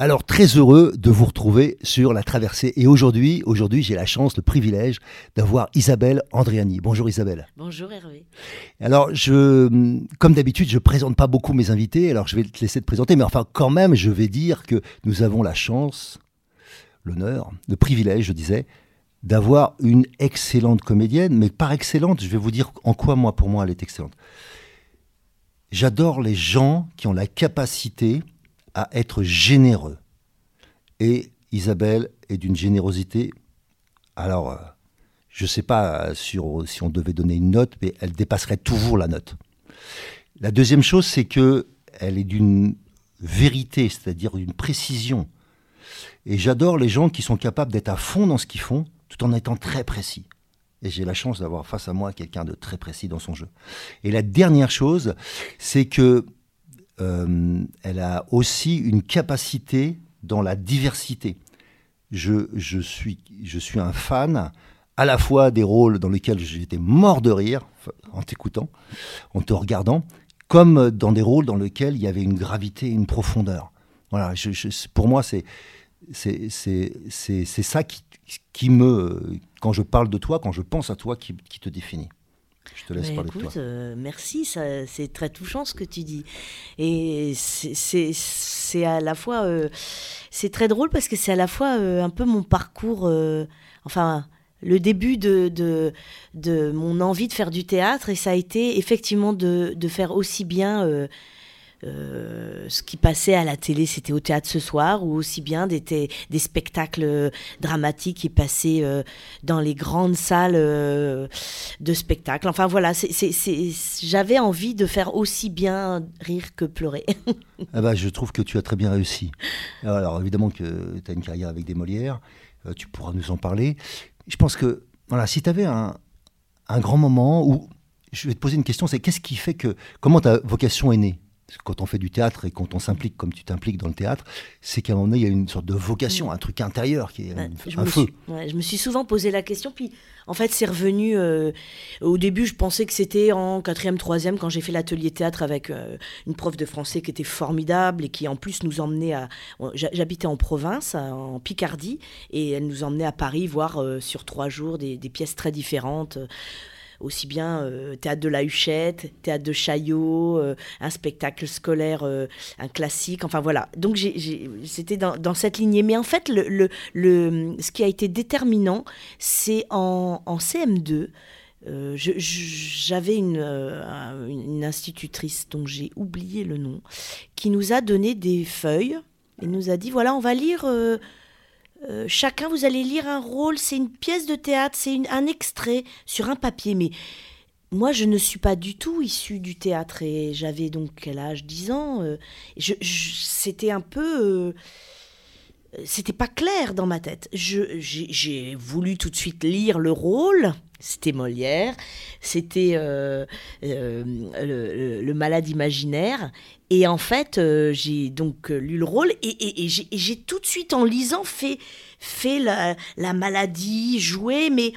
Alors très heureux de vous retrouver sur la traversée. Et aujourd'hui, aujourd'hui, j'ai la chance, le privilège d'avoir Isabelle Andriani. Bonjour Isabelle. Bonjour Hervé. Alors je, comme d'habitude, je présente pas beaucoup mes invités. Alors je vais te laisser te présenter, mais enfin quand même, je vais dire que nous avons la chance, l'honneur, le privilège, je disais, d'avoir une excellente comédienne. Mais par excellente, je vais vous dire en quoi moi, pour moi, elle est excellente. J'adore les gens qui ont la capacité à être généreux. Et Isabelle est d'une générosité. Alors, euh, je ne sais pas sur, si on devait donner une note, mais elle dépasserait toujours la note. La deuxième chose, c'est que elle est d'une vérité, c'est-à-dire d'une précision. Et j'adore les gens qui sont capables d'être à fond dans ce qu'ils font, tout en étant très précis. Et j'ai la chance d'avoir face à moi quelqu'un de très précis dans son jeu. Et la dernière chose, c'est que euh, elle a aussi une capacité dans la diversité. Je, suis, un fan à la fois des rôles dans lesquels j'étais mort de rire en t'écoutant, en te regardant, comme dans des rôles dans lesquels il y avait une gravité, une profondeur. Voilà, pour moi, c'est ça qui, qui, me, quand je parle de toi, quand je pense à toi, qui, qui te définit. Je te laisse parler de toi. Euh, merci, c'est très touchant ce que tu dis. Et c'est à la fois. Euh, c'est très drôle parce que c'est à la fois euh, un peu mon parcours. enfin le début de, de, de, mon envie de faire du théâtre et ça a été effectivement de, de faire aussi bien euh, ce qui passait à la télé, c'était au théâtre ce soir, ou aussi bien des, des spectacles dramatiques qui passaient euh, dans les grandes salles euh, de spectacle. Enfin voilà, j'avais envie de faire aussi bien rire que pleurer. ah bah, je trouve que tu as très bien réussi. Alors évidemment que tu as une carrière avec des Molières, tu pourras nous en parler. Je pense que voilà, si tu avais un, un grand moment où je vais te poser une question, c'est qu'est-ce qui fait que comment ta vocation est née? Quand on fait du théâtre et quand on s'implique comme tu t'impliques dans le théâtre, c'est qu'à un moment donné, il y a une sorte de vocation, un truc intérieur qui est un, feu. je me suis souvent posé la question, puis en fait, c'est revenu. Euh, au début, je pensais que c'était en quatrième, troisième, quand j'ai fait l'atelier théâtre avec euh, une prof de français qui était formidable et qui en plus nous emmenait à. J'habitais en province, en Picardie, et elle nous emmenait à Paris voir euh, sur trois jours des, des pièces très différentes aussi bien euh, théâtre de la Huchette, théâtre de Chaillot, euh, un spectacle scolaire, euh, un classique, enfin voilà. Donc c'était dans, cette lignée. Mais en fait, ce qui a été déterminant, c'est en, en, CM2. J'avais une, institutrice dont j'ai oublié le nom, qui nous a donné des feuilles et nous a dit voilà, on va lire chacun, vous allez lire un rôle, c'est une pièce de théâtre, c'est un extrait sur un papier. Mais moi, je ne suis pas du tout issue du théâtre et j'avais donc quel âge? 10 ans. Euh, c'était un peu. Euh, c'était pas clair dans ma tête. J'ai voulu tout de suite lire le rôle. C'était Molière, c'était le, le, malade imaginaire. Et en fait, euh, j'ai donc euh, lu le rôle et, j'ai tout de suite, en lisant, fait, fait la, maladie, joué, mais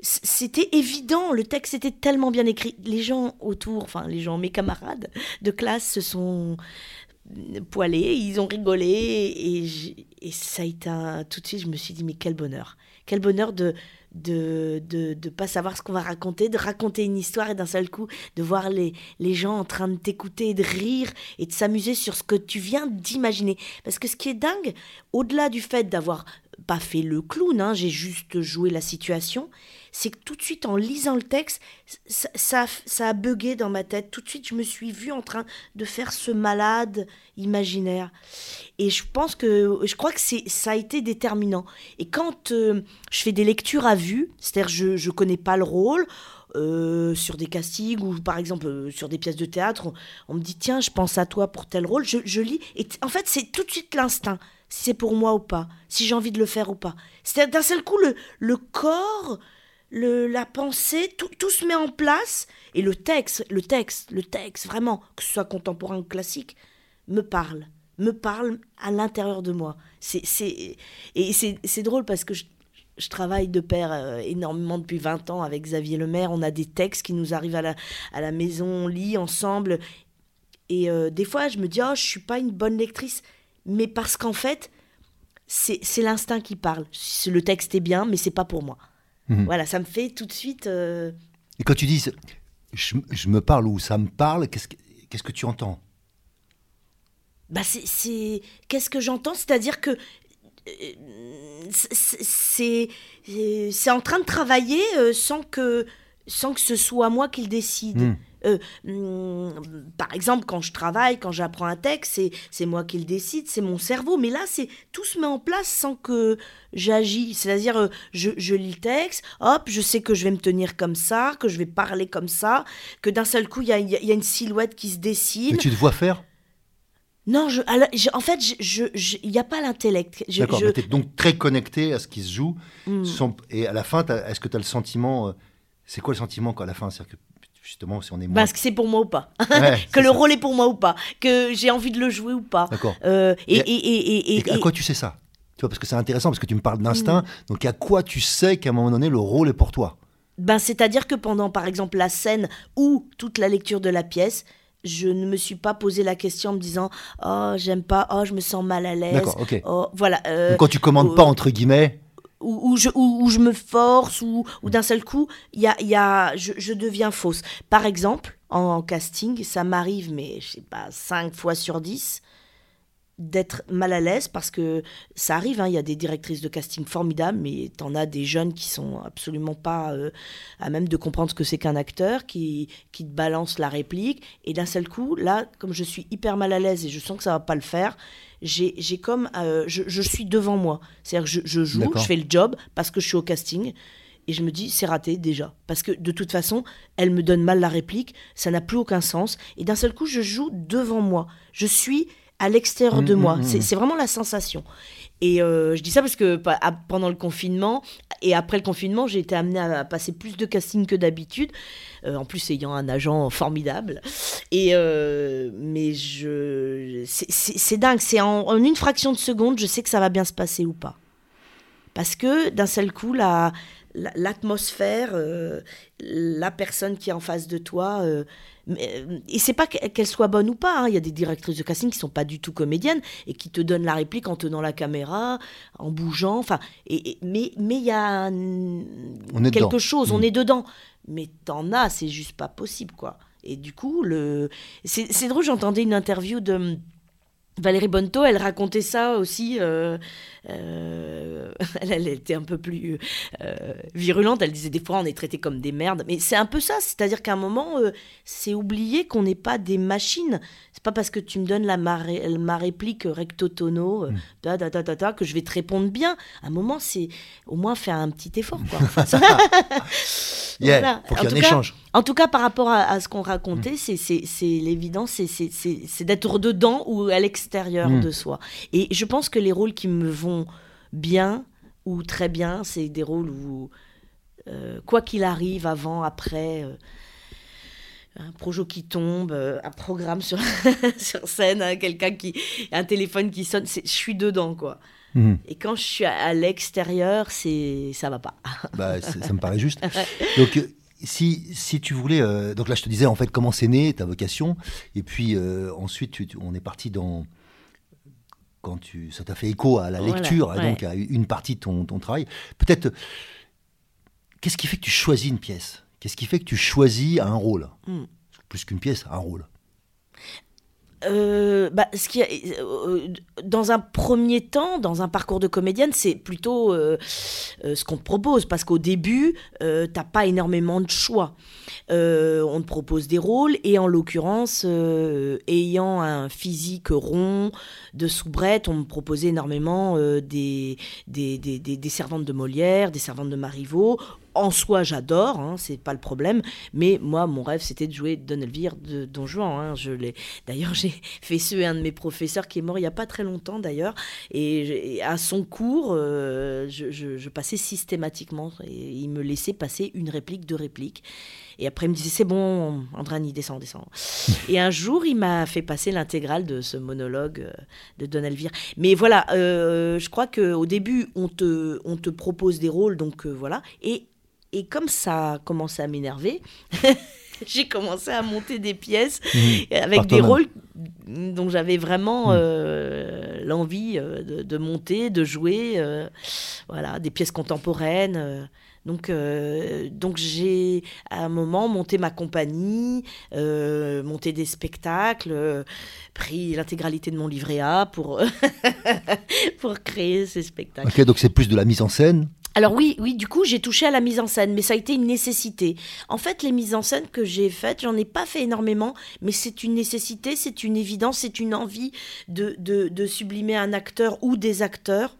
c'était évident, le texte était tellement bien écrit. Les gens autour, enfin les gens, mes camarades de classe se sont poilés, ils ont rigolé et, et ça a été un, tout de suite, je me suis dit, mais quel bonheur. Quel bonheur de, de de, de pas savoir ce qu'on va raconter, de raconter une histoire et d'un seul coup de voir les, les gens en train de t'écouter de rire et de s'amuser sur ce que tu viens d'imaginer. Parce que ce qui est dingue, au-delà du fait d'avoir pas fait le clown, hein, j'ai juste joué la situation, c'est que tout de suite en lisant le texte, ça, ça, a bugué dans ma tête. Tout de suite, je me suis vue en train de faire ce malade imaginaire. Et je pense que, je crois que c'est, ça a été déterminant. Et quand euh, je fais des lectures à vue, c'est-à-dire je, je connais pas le rôle, euh, sur des castings ou par exemple euh, sur des pièces de théâtre, on, on, me dit tiens, je pense à toi pour tel rôle, je, je lis. Et en fait, c'est tout de suite l'instinct si c'est pour moi ou pas, si j'ai envie de le faire ou pas. C'est d'un seul coup le, le corps, le, la pensée, tout, tout, se met en place et le texte, le texte, le texte, vraiment, que ce soit contemporain ou classique, me parle, me parle à l'intérieur de moi. C'est, c'est, et c'est, drôle parce que je, je travaille de pair euh, énormément depuis 20 ans avec Xavier Lemaire. On a des textes qui nous arrivent à la, à la maison, on lit ensemble. Et euh, des fois, je me dis, oh, je suis pas une bonne lectrice mais parce qu'en fait, c'est l'instinct qui parle. Le texte est bien, mais c'est pas pour moi. Mmh. Voilà, ça me fait tout de suite. Euh... Et quand tu dis je, je, me parle ou ça me parle, qu'est-ce que, qu'est-ce que tu entends? Bah c'est qu'est-ce que j'entends? C'est-à-dire que euh, c'est c'est en train de travailler euh, sans que sans que ce soit moi qui le décide. Mmh. Euh, hum, par exemple, quand je travaille, quand j'apprends un texte, c'est moi qui le décide, c'est mon cerveau. Mais là, c'est tout se met en place sans que j'agis. C'est-à-dire, euh, je, je, lis le texte, hop, je sais que je vais me tenir comme ça, que je vais parler comme ça, que d'un seul coup, il y a, y a, une silhouette qui se dessine. Mais tu te vois faire? Non, je, alors, je, en fait, il je, n'y a pas l'intellect. D'accord, tu es donc très connecté à ce qui se joue. Mm. Sans, et à la fin, est-ce que tu as le sentiment... Euh, c'est quoi le sentiment quand à la fin? C'est-à-dire que justement si on est moins... Parce que c'est pour moi ou pas. Ouais, que le ça. rôle est pour moi ou pas. Que j'ai envie de le jouer ou pas. D'accord. Euh, et, et, et, et, à quoi tu sais ça? Tu vois, parce que c'est intéressant, parce que tu me parles d'instinct. Mmh. Donc à quoi tu sais qu'à un moment donné, le rôle est pour toi? Ben, C'est-à-dire que pendant, par exemple, la scène ou toute la lecture de la pièce, je ne me suis pas posé la question en me disant oh j'aime pas oh je me sens mal à l'aise D'accord, ok. oh, voilà euh, Donc quand tu commandes euh, pas entre guillemets où, je, je me force, ou d'un seul coup, y a, y a, je, deviens fausse. Par exemple, en, en casting, ça m'arrive, mais je sais pas, 5 fois sur 10, d'être mal à l'aise parce que ça arrive, il hein, y a des directrices de casting formidables, mais t'en as des jeunes qui sont absolument pas euh, à même de comprendre ce que c'est qu'un acteur, qui, qui te balance la réplique, et d'un seul coup, là, comme je suis hyper mal à l'aise et je sens que ça va pas le faire, j'ai comme, euh, je, je, suis devant moi, c'est-à-dire que je, je joue, je fais le job parce que je suis au casting, et je me dis c'est raté déjà. Parce que de toute façon elle me donne mal la réplique ça n'a plus aucun sens. Et d'un seul coup je joue devant moi. Je suis à l'extérieur mmh, de moi. Mmh, c'est vraiment la sensation. Et euh, je dis ça parce que pendant le confinement et après le confinement, j'ai été amenée à passer plus de casting que d'habitude, euh, en plus ayant un agent formidable. Et euh, mais je, c'est dingue, c'est en, en, une fraction de seconde, je sais que ça va bien se passer ou pas. Parce que d'un seul coup, la l'atmosphère, euh, la personne qui est en face de toi. Euh, et c'est pas qu'elle soit bonne ou pas. Hein. Il y a des directrices de casting qui sont pas du tout comédiennes et qui te donnent la réplique en tenant la caméra, en bougeant. Enfin, et, et, mais mais il y a on quelque dedans. chose. Mmh. On est dedans. Mais t'en as, c'est juste pas possible, quoi. Et du coup, le c'est drôle. J'entendais une interview de Valérie Bonneto, elle racontait ça aussi. Euh, euh, elle, elle, était un peu plus euh, virulente. Elle disait des fois on est traité comme des merdes. Mais c'est un peu ça. C'est-à-dire qu'à un moment, euh, c'est oublier qu'on n'est pas des machines. C'est pas parce que tu me donnes la, ma, ma réplique recto tono, mm. da, da, da, que je vais te répondre bien. À un moment, c'est au moins faire un petit effort. Quoi. yeah, voilà. Faut qu'il y ait un échange. En tout cas, par rapport à, à ce qu'on racontait, mm. c'est l'évidence, c'est d'être dedans ou à l'extérieur mm. de soi. Et je pense que les rôles qui me vont bien ou très bien, c'est des rôles où, euh, quoi qu'il arrive, avant, après, euh, un projet qui tombe, euh, un programme sur, sur scène, hein, quelqu'un qui. un téléphone qui sonne, je suis dedans, quoi. Mmh. Et quand je suis à, à l'extérieur, c'est ça va pas. Bah, ça me paraît juste. Donc, si, si tu voulais, euh, donc là je te disais en fait comment c'est né ta vocation, et puis euh, ensuite tu, on est parti dans quand tu, ça t'a fait écho à la lecture, voilà, ouais. donc à une partie de ton, ton travail. Peut-être qu'est-ce qui fait que tu choisis une pièce? Qu'est-ce qui fait que tu choisis un rôle? Hmm. Plus qu'une pièce, un rôle. Euh, bah, ce qui euh, dans un premier temps, dans un parcours de comédienne, c'est plutôt euh, ce qu'on te propose, parce qu'au début, t'as pas énormément de choix. on te propose des rôles, et en l'occurrence, ayant un physique rond, de soubrette, on me proposait énormément des des, des, des, servantes de Molière, des servantes de Marivaux, en soi, j'adore, hein, c'est pas le problème. Mais moi, mon rêve, c'était de jouer Don Elvire de Don Juan. Hein. je l'ai. D'ailleurs, j'ai fait ce un de mes professeurs qui est mort il y a pas très longtemps d'ailleurs. Et, à son cours, euh, je, passais systématiquement. Et il me laissait passer une réplique, deux répliques. Et après, il me disait c'est bon, Andrani, descend, descend. et un jour, il m'a fait passer l'intégrale de ce monologue euh, de Don Elvire. Mais voilà, euh, je crois qu'au début, on te, on te propose des rôles, donc voilà. Et et comme ça a commencé à m'énerver, j'ai commencé à monter des pièces mmh. avec des rôles dont j'avais vraiment mmh. euh, l'envie euh, de, monter, de jouer. Euh, voilà, des pièces contemporaines. donc, donc j'ai à un moment monté ma compagnie, monté des spectacles, pris l'intégralité de mon livret A pour, pour créer ces spectacles. Ok, donc c'est plus de la mise en scène alors oui, oui, du coup, j'ai touché à la mise en scène, mais ça a été une nécessité. En fait, les mises en scène que j'ai faites, j'en ai pas fait énormément, mais c'est une nécessité, c'est une évidence, c'est une envie de, de, sublimer un acteur ou des acteurs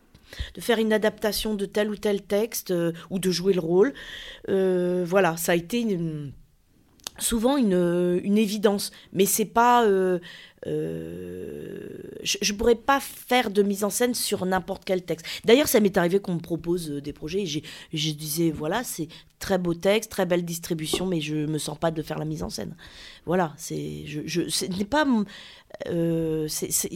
de faire une adaptation de tel ou tel texte euh, ou de jouer le rôle. Euh, voilà, ça a été souvent une, une, évidence, mais c'est pas euh, euh, je ne pourrais pas faire de mise en scène sur n'importe quel texte. D'ailleurs, ça m'est arrivé qu'on me propose euh, des projets et je disais, voilà, c'est très beau texte, très belle distribution, mais je me sens pas de faire la mise en scène. Voilà, c'est, je ce n'est pas, euh, c'est,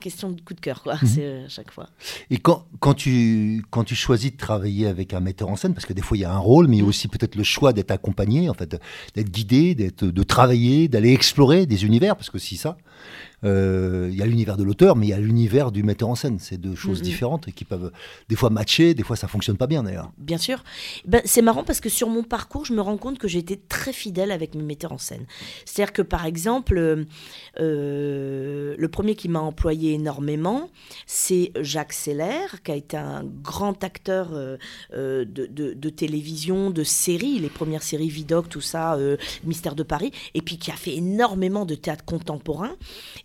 question de coup de cœur, quoi, mhm. c'est à chaque fois. Et quand, quand, tu, quand tu choisis de travailler avec un metteur en scène, parce que des fois il y a un rôle, mais il y a mhm. aussi peut-être le choix d'être accompagné, en fait, d'être guidé, d'être, de travailler, d'aller explorer des univers, parce que si ça, euh, il y a l'univers de l'auteur, mais il y a l'univers du metteur en scène. C'est deux choses différentes et qui peuvent des fois matcher, des fois ça fonctionne pas bien d'ailleurs. Bien sûr. Ben, c'est marrant parce que sur mon parcours, je me rends compte que j'ai été très fidèle avec mes metteurs en scène. C'est-à-dire que par exemple, euh, le premier qui m'a employé énormément, c'est Jacques Seller, qui a été un grand acteur euh, de, de, télévision, de séries, les premières séries Vidoc, tout ça, Mystère de Paris, et puis qui a fait énormément de théâtre contemporain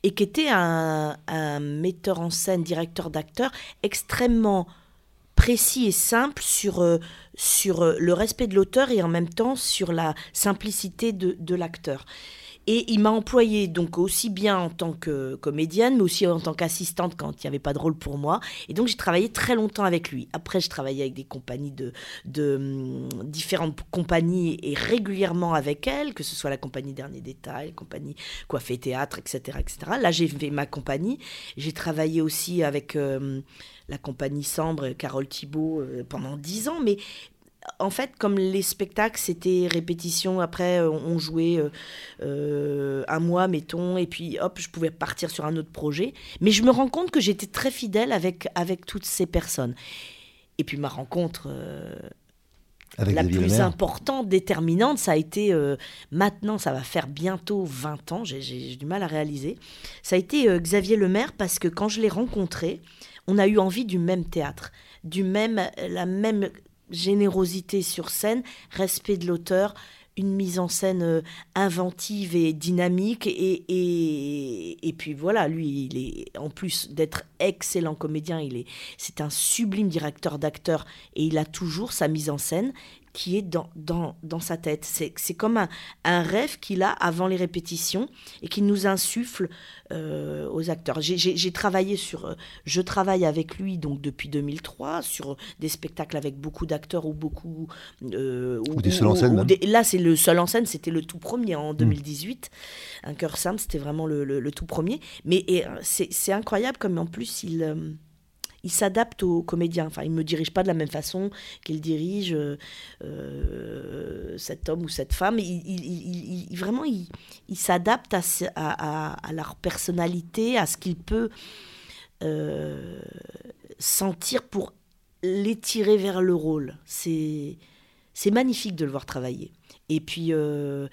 et qui était un, metteur en scène, directeur d'acteurs extrêmement précis et simple sur, euh, sur euh, le respect de l'auteur et en même temps sur la simplicité de, de l'acteur. Et il m'a employée donc aussi bien en tant que comédienne, mais aussi en tant qu'assistante quand il n'y avait pas de rôle pour moi. Et donc j'ai travaillé très longtemps avec lui. Après, je travaillais avec des compagnies de, hum, différentes compagnies et régulièrement avec elle, que ce soit la compagnie Dernier Détail, la compagnie Coiffé Théâtre, etc., etc. Là, j'ai fait ma compagnie. J'ai travaillé aussi avec euh, la compagnie Sambre, Carole Thibault, euh, pendant dix ans. Mais en fait, comme les spectacles, c'était répétition, après euh, on jouait euh, euh, un mois, mettons, et puis hop, je pouvais partir sur un autre projet. Mais je me rends compte que j'étais très fidèle avec, avec toutes ces personnes. Et puis ma rencontre la plus importante, déterminante, ça a été, maintenant, ça va faire bientôt 20 ans, j'ai du mal à réaliser, ça a été Xavier Lemaire, parce que quand je l'ai rencontré, on a eu envie du même théâtre, du même, la même générosité sur scène, respect de l'auteur, une mise en scène euh, inventive et dynamique. Et, et, et, puis voilà, lui, il est, en plus d'être excellent comédien, il est, c'est un sublime directeur d'acteurs et il a toujours sa mise en scène qui est dans, dans, dans sa tête. C'est, comme un, un rêve qu'il a avant les répétitions et qui nous insuffle euh, aux acteurs. J'ai, travaillé sur... Euh, je travaille avec lui donc depuis 2003 sur des spectacles avec beaucoup d'acteurs ou beaucoup... Euh, ou, des seuls en scène Là, c'est le seul en scène, c'était le tout premier en 2018. Hmm. Un cœur simple, c'était vraiment le, le, tout premier. Mais c'est incroyable comme en plus il il s'adapte aux comédiens. Enfin, il ne me dirige pas de la même façon qu'il dirige euh, euh, cet homme ou cette femme. Il, vraiment, il, s'adapte à, leur personnalité, à ce qu'il peut euh, sentir pour les tirer vers le rôle. C'est C'est magnifique de le voir travailler. Et puis, euh,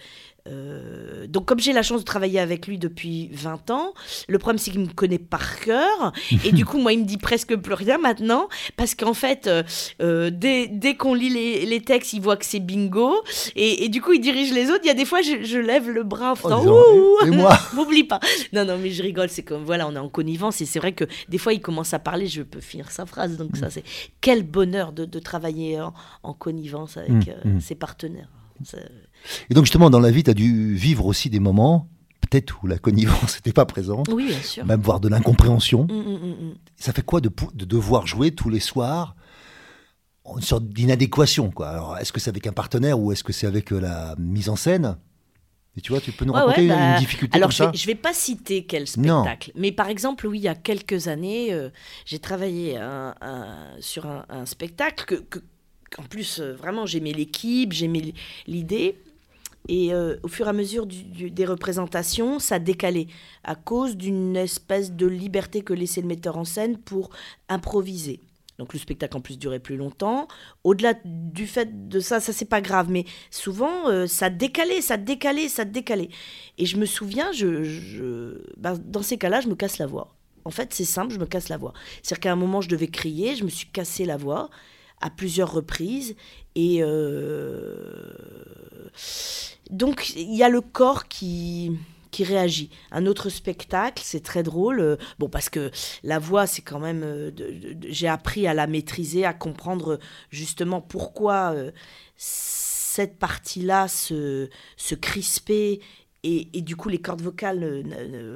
euh, donc comme j'ai la chance de travailler avec lui depuis 20 ans, le problème c'est qu'il me connaît par cœur. et du coup, moi, il me dit presque plus rien maintenant. Parce qu'en fait, euh, dès, dès qu'on lit les, les, textes, il voit que c'est bingo. Et, et, du coup, il dirige les autres. Il y a des fois, je, je lève le bras en faisant oh, Et moi M'oublie pas. Non, non, mais je rigole. C'est comme, voilà, on est en connivence. Et c'est vrai que des fois, il commence à parler, je peux finir sa phrase. Donc ça, c'est quel bonheur de, de travailler en, en, connivence avec mmh, mmh. ses partenaires. Et donc justement, dans la vie, tu as dû vivre aussi des moments, peut-être où la connivence n'était pas présente, oui, bien sûr. même voire de l'incompréhension. Mmh, mmh, mmh, Ça fait quoi de, de, devoir jouer tous les soirs une sorte d'inadéquation quoi? Alors, est-ce que c'est avec un partenaire ou est-ce que c'est avec euh, la mise en scène? Et tu vois, tu peux nous ouais, raconter ouais, bah, une difficulté Alors, comme je ça? vais, je vais pas citer quel spectacle, non. mais par exemple, oui, il y a quelques années, euh, j'ai travaillé un, un, sur un, un, spectacle que, que en plus, euh, vraiment, j'aimais l'équipe, j'aimais l'idée. Et euh, au fur et à mesure des représentations, ça décalait à cause d'une espèce de liberté que laissait le metteur en scène pour improviser. Donc le spectacle en plus durait plus longtemps. Au-delà du fait de ça, ça c'est pas grave, mais souvent euh, ça décalait, ça décalait, ça décalait. Et je me souviens, je ben, dans ces cas-là, je me casse la voix. En fait, c'est simple, je me casse la voix. C'est-à-dire qu'à un moment, je devais crier, je me suis cassé la voix à plusieurs reprises. Et euh... donc, il y a le corps qui, qui réagit. Un autre spectacle, c'est très drôle. Euh, bon, parce que la voix, c'est quand même. Euh, J'ai appris à la maîtriser, à comprendre justement pourquoi cette partie-là se, se crispait. Et, et, du coup, les cordes vocales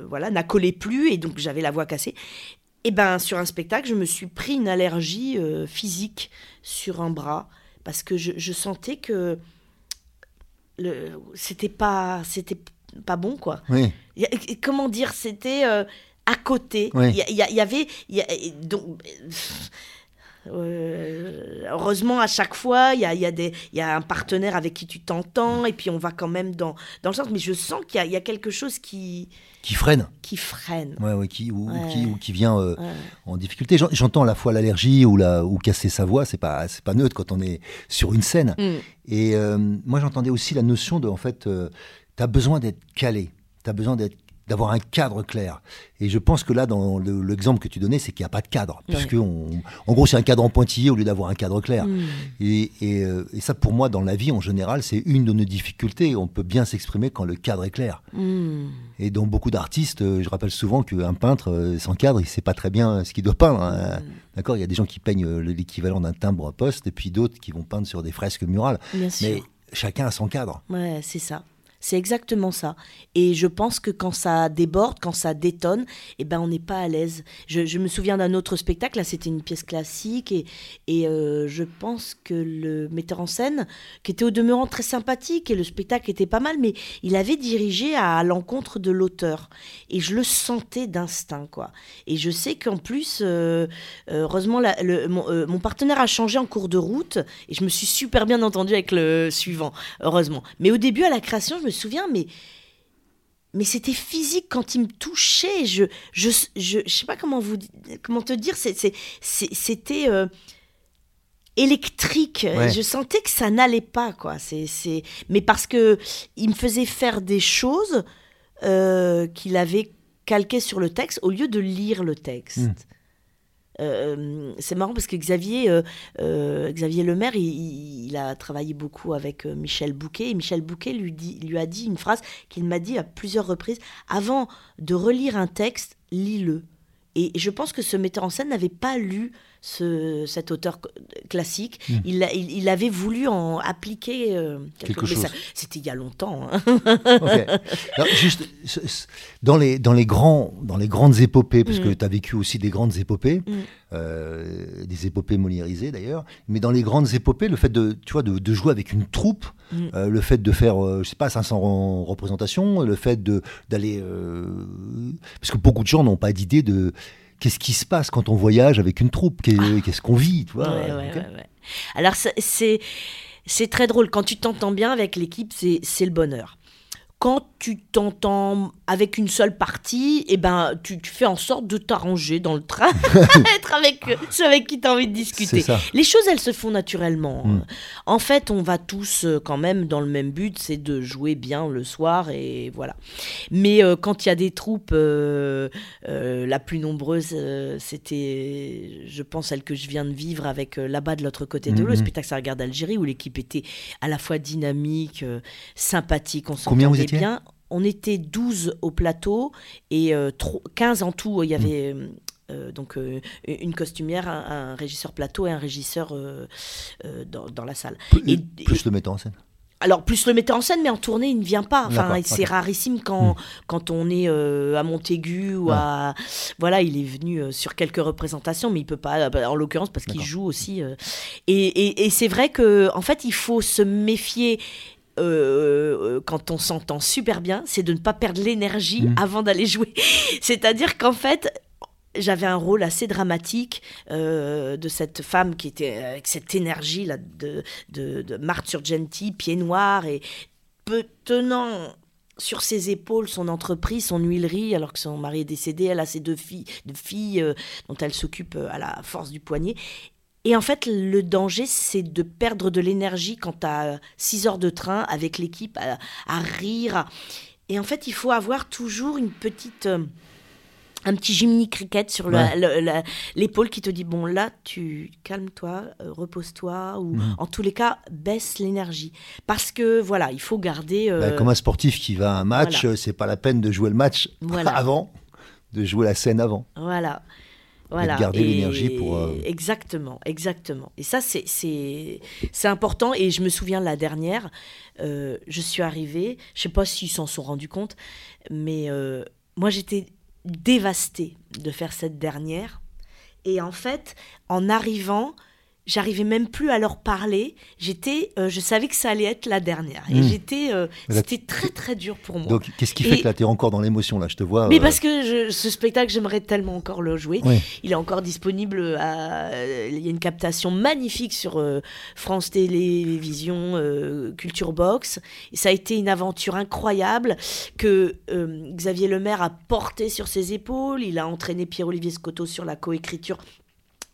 voilà, n'accolaient plus, et donc j'avais la voix cassée. Et ben sur un spectacle, je me suis pris une allergie euh, physique sur un bras parce que je, je sentais que le c'était pas c'était pas bon quoi. Oui. Comment dire, c'était euh, à côté. Il oui. y, y, y, avait y a, donc euh, heureusement, à chaque fois, il y a, y, a y a, un partenaire avec qui tu t'entends, et puis on va quand même dans, dans le sens. Mais je sens qu'il y, y, a quelque chose qui. Qui freine. Qui freine. Ouais, ouais, qui, ou, ouais. qui, ou qui vient euh, en difficulté. J'entends à la fois l'allergie ou, la, ou casser sa voix, c'est pas, pas neutre quand on est sur une scène. Mm. Et euh, moi, j'entendais aussi la notion de, en fait, tu as besoin d'être calé. Tu as besoin d'être d'avoir un cadre clair. Et je pense que là, dans l'exemple que tu donnais, c'est qu'il n'y a pas de cadre. Ouais. Puisque, on, en gros, c'est un cadre en pointillé au lieu d'avoir un cadre clair. Mmh. Et, et, euh, et, ça, pour moi, dans la vie, en général, c'est une de nos difficultés. On peut bien s'exprimer quand le cadre est clair. Mmh. Et dans beaucoup d'artistes, euh, je rappelle souvent qu'un peintre, euh, sans cadre, il ne sait pas très bien ce qu'il doit peindre. Hein. Mmh. D'accord? Il y a des gens qui peignent l'équivalent d'un timbre à poste, et puis d'autres qui vont peindre sur des fresques murales. Bien Mais sûr. chacun a son cadre. Ouais, c'est ça. C'est exactement ça. Et je pense que quand ça déborde, quand ça détonne, eh ben on n'est pas à l'aise. Je, me souviens d'un autre spectacle, là c'était une pièce classique, et, euh, je pense que le metteur en scène, qui était au demeurant très sympathique, et le spectacle était pas mal, mais il avait dirigé à, l'encontre de l'auteur. Et je le sentais d'instinct, quoi. Et je sais qu'en plus, euh, heureusement, la, le, mon, euh, partenaire a changé en cours de route, et je me suis super bien entendu avec le suivant, heureusement. Mais au début, à la création, je me souviens, mais mais c'était physique quand il me touchait. Je, je, je, je sais pas comment vous, comment te dire. C'était euh, électrique. Ouais. Je sentais que ça n'allait pas, quoi. C'est, c'est, mais parce que il me faisait faire des choses euh, qu'il avait calquées sur le texte au lieu de lire le texte. Mmh. Euh, c'est marrant parce que Xavier, euh, euh, Xavier Lemaire, il, a travaillé beaucoup avec euh, Michel Bouquet. Et Michel Bouquet lui, lui a dit une phrase qu'il m'a dit à plusieurs reprises avant de relire un texte, lis-le. Et je pense que ce metteur en scène n'avait pas lu ce, cet auteur classique. Mmh. Il, il, il, avait voulu en appliquer euh, quelque, quelque chose. C'était il y a longtemps. Hein. okay. Alors, juste dans les, dans, les grands, dans les grandes épopées, parce mmh. que tu as vécu aussi des grandes épopées, mmh. euh, des épopées moliérisées d'ailleurs, mais dans les grandes épopées, le fait de, tu vois, de, de jouer avec une troupe, euh, le fait de faire, je sais pas, 500 représentations, le fait d'aller... Parce que beaucoup de gens n'ont pas d'idée de qu'est-ce qui se passe quand on voyage avec une troupe Qu'est-ce qu'on vit tu vois ouais, ouais, okay. ouais, Alors c'est c'est très drôle quand tu t'entends bien avec l'équipe, c'est le bonheur. Quand tu t'entends avec une seule partie, et eh ben, tu, fais en sorte de t'arranger dans le train, être avec ceux avec qui tu as envie de discuter. Les choses, elles se font naturellement. Mm. En fait, on va tous euh, quand même dans le même but, c'est de jouer bien le soir, et voilà. Mais euh, quand il y a des troupes, euh, la plus nombreuse, c'était, je pense, celle que je viens de vivre avec là-bas de l'autre côté de l'eau, le mm-hmm. spectacle Ça regarde Algérie, où l'équipe était à la fois dynamique, sympathique, on bien on était 12 au plateau et 15 euh, en tout. Il y avait hmm. euh, donc euh, une costumière, un, régisseur plateau et un régisseur dans, la salle. Plus, plus le metteur en scène alors, plus le metteur en scène, mais en tournée, il ne vient pas. Enfin, c'est rarissime quand, hmm. quand on est à Montaigu ou à. Voilà, il est venu sur quelques représentations, mais il peut pas, en l'occurrence, parce qu'il joue aussi. et, et c'est vrai que, en fait, il faut se méfier euh, euh, quand on s'entend super bien, c'est de ne pas perdre l'énergie mmh. avant d'aller jouer. C'est-à-dire qu'en fait, j'avais un rôle assez dramatique euh, de cette femme qui était avec cette énergie là de, de, de Marthe Surgenti, pied noir et tenant sur ses épaules son entreprise, son huilerie, alors que son mari est décédé, elle a ses deux filles, deux filles dont elle s'occupe à la force du poignet. Et en fait, le danger, c'est de perdre de l'énergie quand tu as 6 heures de train avec l'équipe à, rire. Et en fait, il faut avoir toujours une petite. Euh, un petit Jiminy Cricket sur l'épaule qui te dit bon là tu calme-toi euh, repose-toi ou mmh. en tous les cas baisse l'énergie parce que voilà il faut garder euh, bah, comme un sportif qui va à un match c'est pas la peine de jouer le match avant de jouer la scène avant voilà voilà. garder l'énergie pour. Euh, exactement, exactement. Et ça, c'est important. Et je me souviens la dernière, euh, je suis arrivée, je sais pas s'ils s'en sont rendus compte, mais euh, moi j'étais dévastée de faire cette dernière. Et en fait, en arrivant, j'arrivais même plus à leur parler. J'étais, euh, je savais que ça allait être la dernière. Et hmm. j'étais, euh, c'était très très dur pour moi. Donc, qu'est-ce qui fait que là, tu es encore dans l'émotion là? Je te vois. Mais euh, parce que ce spectacle, j'aimerais tellement encore le jouer. Il est encore disponible. À... Il y a une captation magnifique sur France Télévisions, Culture Box. Et ça a été une aventure incroyable que Xavier Lemaire a porté sur ses épaules. Il a entraîné Pierre-Olivier Scotto sur la coécriture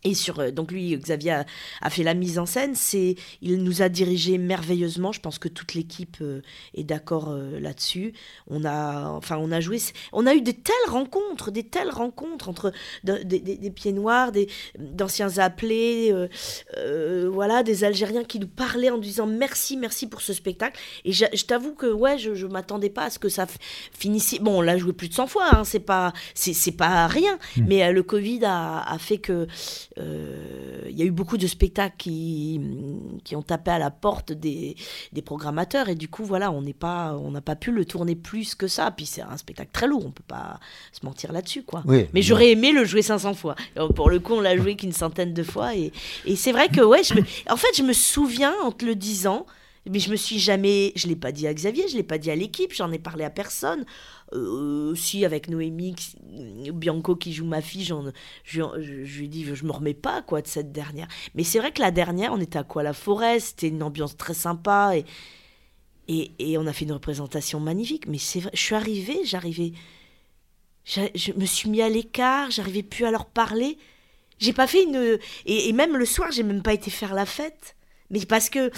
et sur euh, donc lui Xavier a, fait la mise en scène. C'est il nous a dirigé merveilleusement. Je pense que toute l'équipe euh, est d'accord euh, là-dessus. On a enfin on a joué. On a eu des telles rencontres des telles rencontres entre des, pieds noirs des d'anciens appelés voilà des Algériens qui nous parlaient en disant merci merci pour ce spectacle. Et je, t'avoue que ouais je, je m'attendais pas à ce que ça finisse. Bon on l'a joué plus de 100 fois hein, c'est pas c'est pas rien. Mmh. mais le Covid a, a fait que il euh, y a eu beaucoup de spectacles qui, qui ont tapé à la porte des, des programmateurs et du coup voilà on n'est pas on n'a pas pu le tourner plus que ça. Puis c'est un spectacle très lourd on peut pas se mentir là-dessus quoi. Mais j'aurais aimé le jouer 500 fois. Pour le coup on l'a joué qu'une centaine de fois et, et c'est vrai que ouais je en fait je me souviens en te le disant mais je me suis jamais, je l'ai pas dit à Xavier, je l'ai pas dit à l'équipe, j'en ai parlé à personne. Euh, aussi avec Noémie, Bianco qui joue ma fille, je, je, lui ai dit, je me remets pas quoi de cette dernière. Mais c'est vrai que la dernière, on était à quoi la forêt, c'était une ambiance très sympa et, et, et, on a fait une représentation magnifique. Mais c'est vrai, je suis arrivée, j'arrivais, je me suis mis à l'écart, j'arrivais plus à leur parler. J'ai pas fait une. Et, et même le soir, j'ai même pas été faire la fête mais parce que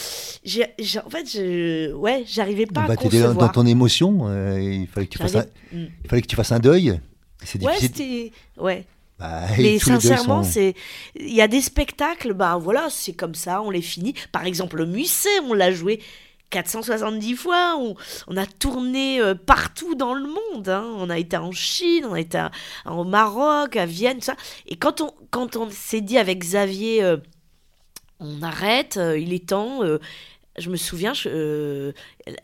j'ai, en fait je ouais j'arrivais pas bah, à concevoir. dans ton émotion euh, il fallait que tu fasses un, mm. il fallait que tu fasses un deuil c'est ouais c'était ouais bah, mais sincèrement, c'est il y a des spectacles, bah voilà, c'est comme ça, on les finit. Par exemple, le musée, on l'a joué 470 fois, on, on a tourné euh, partout dans le monde. Hein. On a été en Chine, on a été au Maroc, à Vienne, tout ça. Et quand on, quand on s'est dit avec Xavier, euh, on arrête, euh, il est temps. Euh, je me souviens, euh,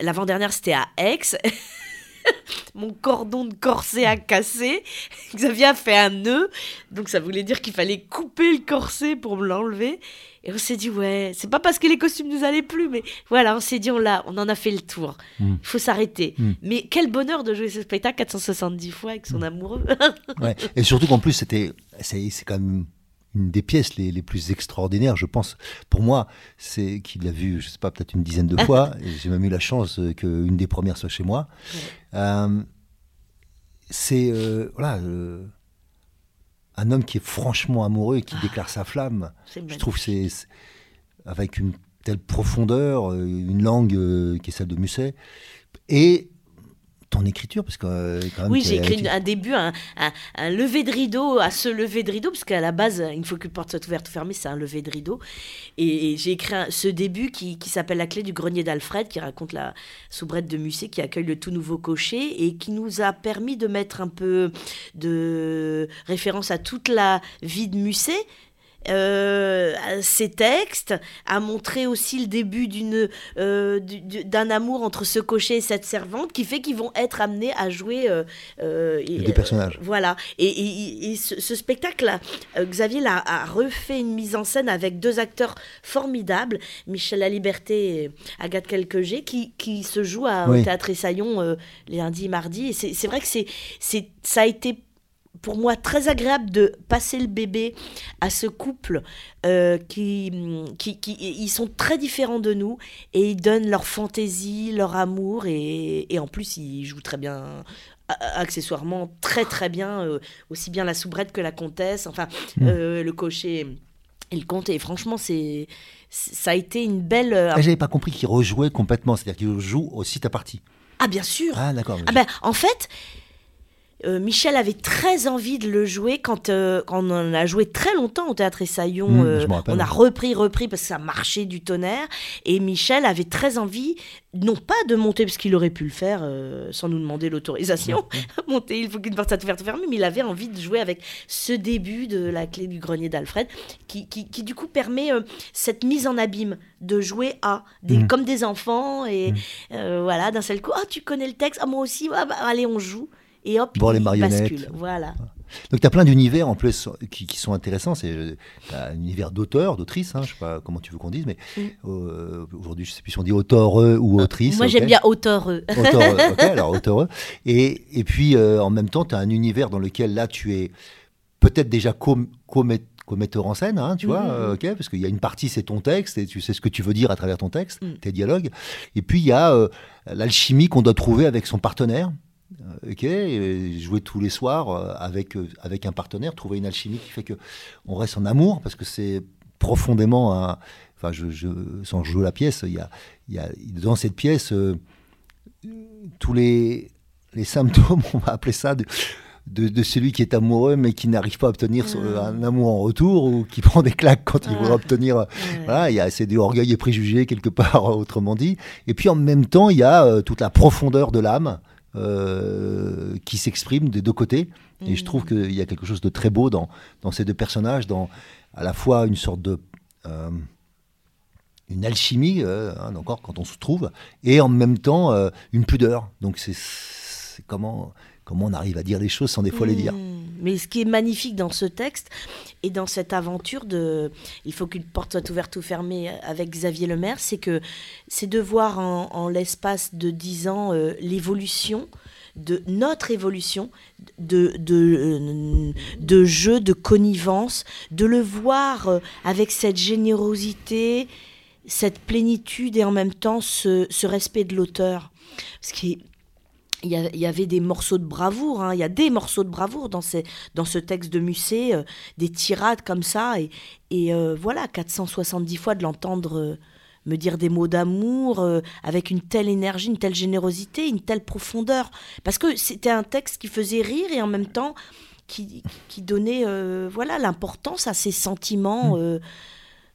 l'avant-dernière c'était à Aix. Mon cordon de corset a cassé. Xavier a fait un nœud. Donc ça voulait dire qu'il fallait couper le corset pour me l'enlever. Et on s'est dit, ouais, c'est pas parce que les costumes nous allaient plus, mais voilà, on s'est dit, on, l'a, on en a fait le tour. Hmm. Il faut s'arrêter. Hmm. Mais quel bonheur de jouer ce spectacle 470 fois avec son hmm. amoureux. ouais. Et surtout qu'en plus, c'était, c'est, c'est quand même une des pièces les, les, plus extraordinaires, je pense. Pour moi, c'est qu'il l'a vu, je sais pas, peut-être une dizaine de fois. J'ai même eu la chance qu'une des premières soit chez moi. Euh, c'est voilà un homme qui est franchement amoureux et qui ah. déclare sa flamme. Je trouve c'est avec une telle profondeur, une langue qui est celle de Musset, et ton écriture parce que euh, oui j'ai écrit un début un, un, lever de rideau à ce lever de rideau parce qu'à la base il faut qu'une porte soit ouverte ou fermée c'est un lever de rideau. Et, j'ai écrit ce début qui, qui s'appelle la clé du grenier d'Alfred qui raconte la soubrette de Musset qui accueille le tout nouveau cocher et qui nous a permis de mettre un peu de référence à toute la vie de Musset euh, ses textes, a montré aussi le début d'une euh, d'un amour entre ce cocher et cette servante, qui fait qu'ils vont être amenés à jouer euh, euh des personnages. voilà. Et, ce, spectacle, Xavier a, a, refait une mise en scène avec deux acteurs formidables, Michel Laliberté et Agathe Quelqueger, qui, qui se jouent à, au théâtre Essaillon les lundis et mardis. Et c'est vrai que c'est ça a été pour moi très agréable de passer le bébé à ce couple euh, qui, qui, qui, ils sont très différents de nous et ils donnent leur fantaisie, leur amour et, et en plus ils jouent très bien accessoirement très très bien euh, aussi bien la soubrette que la comtesse. Enfin mm. euh, le cocher et le comte. Et franchement c'est ça a été une belle ah, j'avais pas compris qu'ils rejouaient complètement c'est-à-dire qu'ils jouent aussi ta partie. Ah bien sûr. Ah d'accord ah ben en fait euh, Michel avait très envie de le jouer quand, euh, quand, on en a joué très longtemps au théâtre Essaillon. Mmh, euh, on a repris, repris parce que ça marchait du tonnerre. Et Michel avait très envie, non pas de monter parce qu'il aurait pu le faire sans nous demander l'autorisation, mmh, mmh. monter, il faut qu'une porte soit ouverte fermée, mais il avait envie de jouer avec ce début de la clé du grenier d'Alfred qui, qui, qui, du coup permet cette mise en abîme de jouer à des, comme des enfants et voilà d'un seul coup, ah tu connais le texte, ah moi aussi, ah, bah, allez on joue et hop, les marionnettes. Bascule. Voilà. Donc tu as plein d'univers en plus qui, sont intéressants. C'est un univers d'auteur, d'autrice, hein, je sais pas comment tu veux qu'on dise, mais mm. euh, aujourd'hui je sais plus si on dit auteur ou autrice. Moi j'aime bien auteur. auteur ok, alors auteur. Et, et puis euh, en même temps tu as un univers dans lequel là tu es peut-être déjà co-metteur en scène, hein, tu vois, mm. euh, ok, parce qu'il y a une partie c'est ton texte et tu sais ce que tu veux dire à travers ton texte, mm. tes dialogues. Et puis il y a l'alchimie qu'on doit trouver avec son partenaire. Euh, ok, jouer tous les soirs euh, avec, euh, avec un partenaire, trouver une alchimie qui fait que on reste en amour parce que c'est profondément un, enfin je, je, sans jouer la pièce, il y a, il y a dans cette pièce tous les, les symptômes, on va appeler ça, de, de, celui qui est amoureux mais qui n'arrive pas à obtenir un amour en retour ou qui prend des claques quand il veut obtenir. Voilà, il y a assez d'orgueil et préjugés quelque part, autrement dit. Et puis en même temps, il y a toute la profondeur de l'âme euh, qui s'expriment des deux côtés. Et je trouve mm. qu'il y a quelque chose de très beau dans, dans ces deux personnages, dans à la fois une sorte de. Euh, une alchimie, euh, hein, encore quand on se trouve, et en même temps une pudeur. Donc c'est comment comment on arrive à dire les choses sans des fois les dire. Mais ce qui est magnifique dans ce texte et dans cette aventure de il faut qu'une porte soit ouverte ou fermée avec Xavier Lemaire, c'est que c'est de voir en, l'espace de dix ans euh, l'évolution de notre évolution de, de, de jeu, de connivence, de le voir euh, avec cette générosité, cette plénitude et en même temps ce, ce respect de l'auteur. Ce qui est il y, avait des morceaux de bravoure, hein. il y a des morceaux de bravoure dans, ces, dans ce texte de Musset, euh, des tirades comme ça, et, et euh, voilà, 470 fois de l'entendre euh, me dire des mots d'amour avec une telle énergie, une telle générosité, une telle profondeur, parce que c'était un texte qui faisait rire et en même temps qui, qui donnait voilà l'importance à ses sentiments. Mmh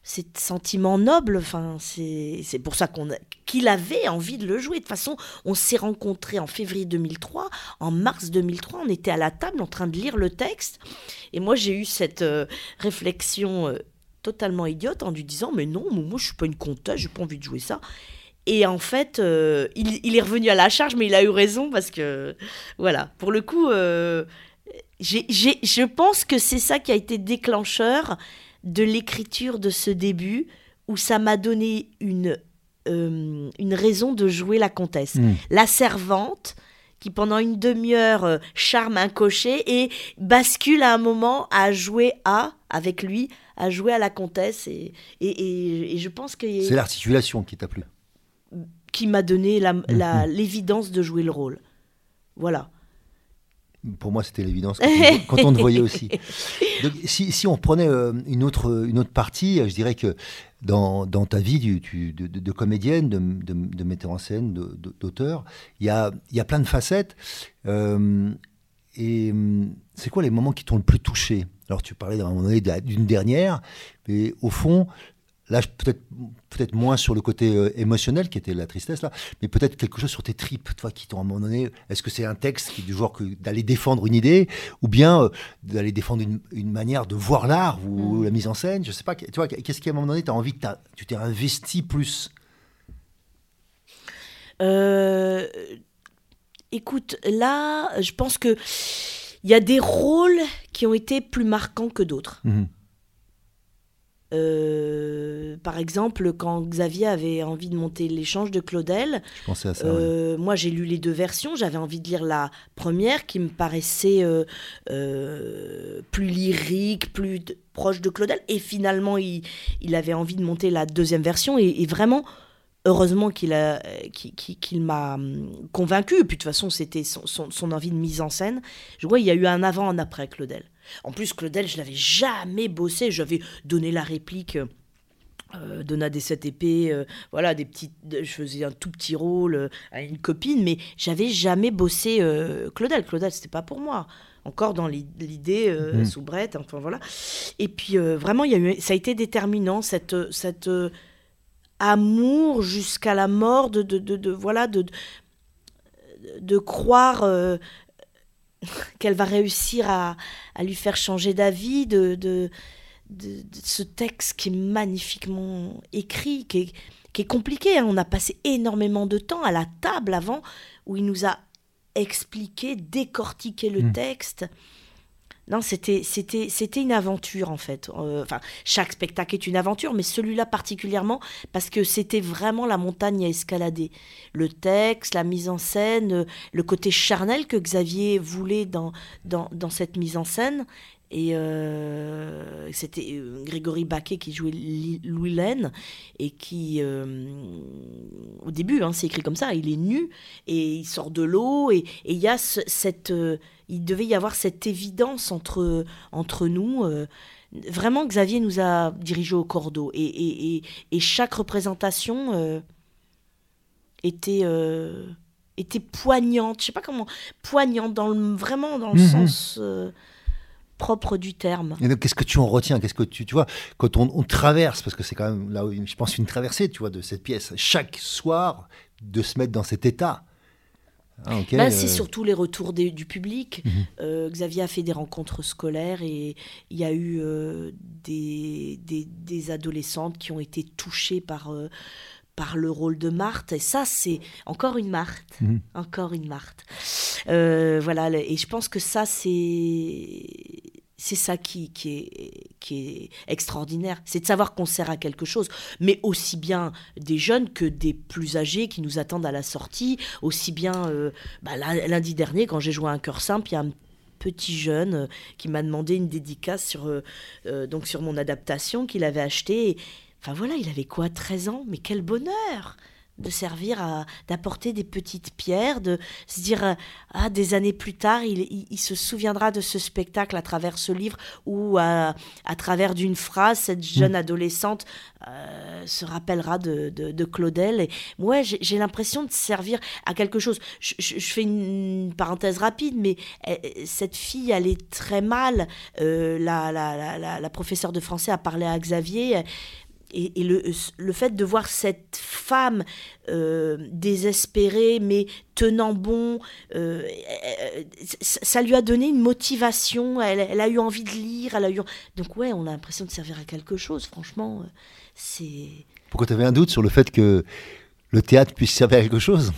ces sentiments nobles. Enfin, c'est pour ça qu'on qu'il avait envie de le jouer. De toute façon, on s'est rencontrés en février 2003. En mars 2003, on était à la table en train de lire le texte. Et moi, j'ai eu cette euh, réflexion euh, totalement idiote en lui disant Mais non, moi, je suis pas une comtesse, j'ai pas envie de jouer ça. Et en fait, euh, il, est revenu à la charge, mais il a eu raison parce que, voilà, pour le coup, je pense que c'est ça qui a été déclencheur de l'écriture de ce début où ça m'a donné une, euh, une raison de jouer la comtesse. Hmm. La servante qui pendant une demi-heure euh, charme un cocher et bascule à un moment à jouer à, avec lui, à jouer à la comtesse. Et, et, et, je pense que... C'est l'articulation qui t'a plu Qui m'a donné mm-hmm. l'évidence de jouer le rôle. Voilà. Pour moi, c'était l'évidence quand, on te voyait aussi. si, si, on prenait euh, une, autre, une autre partie, je dirais que dans, dans ta vie de, de, comédienne, de, de, metteur en scène, d'auteur, il y a, y a plein de facettes. Euh, et hum, c'est quoi les moments qui t'ont le plus touché? Alors, tu parlais d'un moment donné d'une dernière, mais au fond, Là, peut-être peut-être moins sur le côté euh, émotionnel qui était la tristesse là, mais peut-être quelque chose sur tes tripes, toi, qui t'ont à un moment donné. Est-ce que c'est un texte qui du genre que d'aller défendre une idée, ou bien euh, d'aller défendre une, manière de voir l'art ou mm. la mise en scène? Je sais pas. Tu vois, qu'est-ce qui à un moment donné t'as envie que tu t'es investi plus? Euh, Écoute, là, je pense que il y a des rôles qui ont été plus marquants que d'autres. Mmh. Euh, par exemple, quand Xavier avait envie de monter l'échange de Claudel, euh, moi j'ai lu les deux versions, j'avais envie de lire la première qui me paraissait euh, plus lyrique, plus proche de Claudel, et finalement il, avait envie de monter la deuxième version, et, vraiment, heureusement qu'il qu'il m'a hum, convaincu, et puis de toute façon c'était son, son, envie de mise en scène. Je vois, il y a eu un avant, un après Claudel. En plus, Claudel, je l'avais jamais bossé. J'avais donné la réplique. Euh, Donna des sept épées, euh, voilà, des petites, je faisais un tout petit rôle euh, à une copine, mais j'avais jamais bossé euh, Claudel. Claudel, c'était pas pour moi. Encore dans l'idée mmh. soubrette, enfin voilà. Et puis vraiment, il y a eu, ça a été déterminant cette, cette amour jusqu'à la mort de, de, de, de voilà de, de croire qu'elle va réussir à, lui faire changer d'avis de, de, ce texte qui est magnifiquement écrit, qui est, compliqué. Hein. On a passé énormément de temps à la table avant où il nous a expliqué, décortiqué le mmh. texte. Non, c'était une aventure en fait. Euh, chaque spectacle est une aventure, mais celui-là particulièrement parce que c'était vraiment la montagne à escalader. Le texte, la mise en scène, euh, le côté charnel que Xavier voulait dans cette mise en scène. Et euh, c'était Grégory Baquet qui jouait Louis Laine et qui, au début, hein, c'est écrit comme ça, il est nu et il sort de l'eau et il y a cette il devait y avoir cette évidence entre, entre nous. Euh, vraiment, Xavier nous a dirigés au cordeau. Et, et, chaque représentation euh, était, euh, était poignante. Je sais pas comment. Poignante, dans le, vraiment dans le mhm. sens propre du terme. Qu'est-ce que tu en retiens? Qu'est-ce que tu, tu vois quand on, on traverse parce que c'est quand même là, je pense une traversée, tu vois, de cette pièce. Chaque soir, de se mettre dans cet état. Ah, bah, c'est euh. surtout les retours du public. Mhm. Euh, Xavier a fait des rencontres scolaires et il y a eu euh, des, des, adolescentes qui ont été touchées par, par le rôle de Marthe. Et ça, c'est encore une Marthe. Mhm. Encore une Marthe. voilà, et je pense que ça, c'est c'est ça qui, qui, est, qui est extraordinaire, c'est de savoir qu'on sert à quelque chose, mais aussi bien des jeunes que des plus âgés qui nous attendent à la sortie, aussi bien euh, bah, lundi dernier quand j'ai joué un cœur simple, il y a un petit jeune euh, qui m'a demandé une dédicace sur, euh, donc sur mon adaptation qu'il avait acheté. Enfin voilà, il avait quoi 13 ans? Mais quel bonheur de servir à d'apporter des petites pierres, de se dire euh, ah des années plus tard il, il, se souviendra de ce spectacle à travers ce livre ou à, à travers d'une phrase cette mm. jeune adolescente euh, se rappellera de, de, Claudel. Et moi j'ai l'impression de servir à quelque chose. Je, je, fais une parenthèse rapide mais euh, cette fille elle est très mal. La, la, la, la, professeure de français a parlé à Xavier et, le, le, fait de voir cette femme euh, désespérée mais tenant bon, euh, ça lui a donné une motivation, elle, a eu envie de lire, elle a eu... Donc ouais, on a l'impression de servir à quelque chose, franchement, euh, c'est... Pourquoi tu avais un doute sur le fait que le théâtre puisse servir à quelque chose?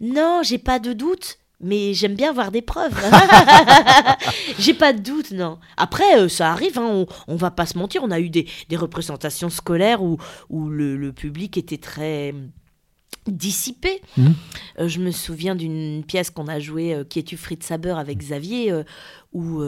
Non, j'ai pas de doute mais j'aime bien voir des preuves. J'ai pas de doute, non. Après, euh, ça arrive, hein, on, va pas se mentir, on a eu des, représentations scolaires où, où le, public était très dissipé. Mhm. Euh, je me souviens d'une pièce qu'on a jouée, euh, qui est tu Fritz Saber avec Xavier, où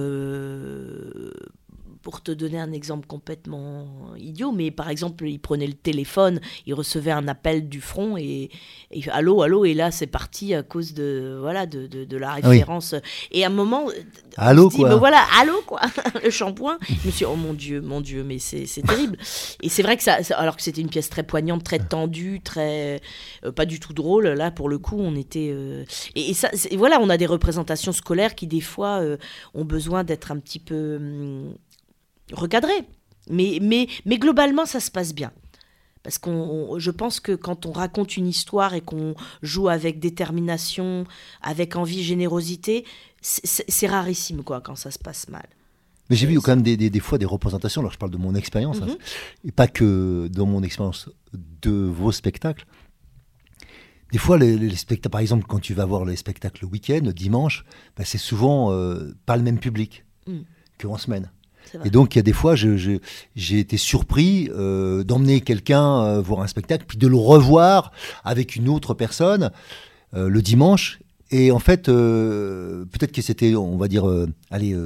pour te donner un exemple complètement idiot, mais par exemple, il prenait le téléphone, il recevait un appel du front et, et allô, allô, et là c'est parti à cause de voilà de, de, de la Ah oui. référence. Et à un moment, Allô, dit, quoi. voilà, allô quoi, le shampoing. Je me suis dit, oh mon dieu, mon dieu, mais c'est terrible. Et c'est vrai que ça, alors que c'était une pièce très poignante, très tendue, très euh, pas du tout drôle. Là, pour le coup, on était euh, et, et ça, voilà, on a des représentations scolaires qui des fois euh, ont besoin d'être un petit peu hum, recadrées. Mais, mais, mais globalement, ça se passe bien. Parce qu'on, on- je pense que quand on raconte une histoire et qu'on joue avec détermination, avec envie, générosité, c'est- rarissime quoi quand ça se passe mal. Mais j'ai vu quand même des, des- des fois des représentations, alors je parle de mon expérience, hein, Mhm. et pas que dans mon expérience de vos spectacles. Des fois, les, les spectacles, par exemple, quand tu vas voir les spectacles le week-end, le dimanche, bah, c'est souvent euh, pas le même public Mm. qu'en semaine. Et donc, il y a des fois, j'ai été surpris euh, d'emmener quelqu'un euh, voir un spectacle, puis de le revoir avec une autre personne euh, le dimanche. Et en fait, peut-être que c'était, on va dire, allez,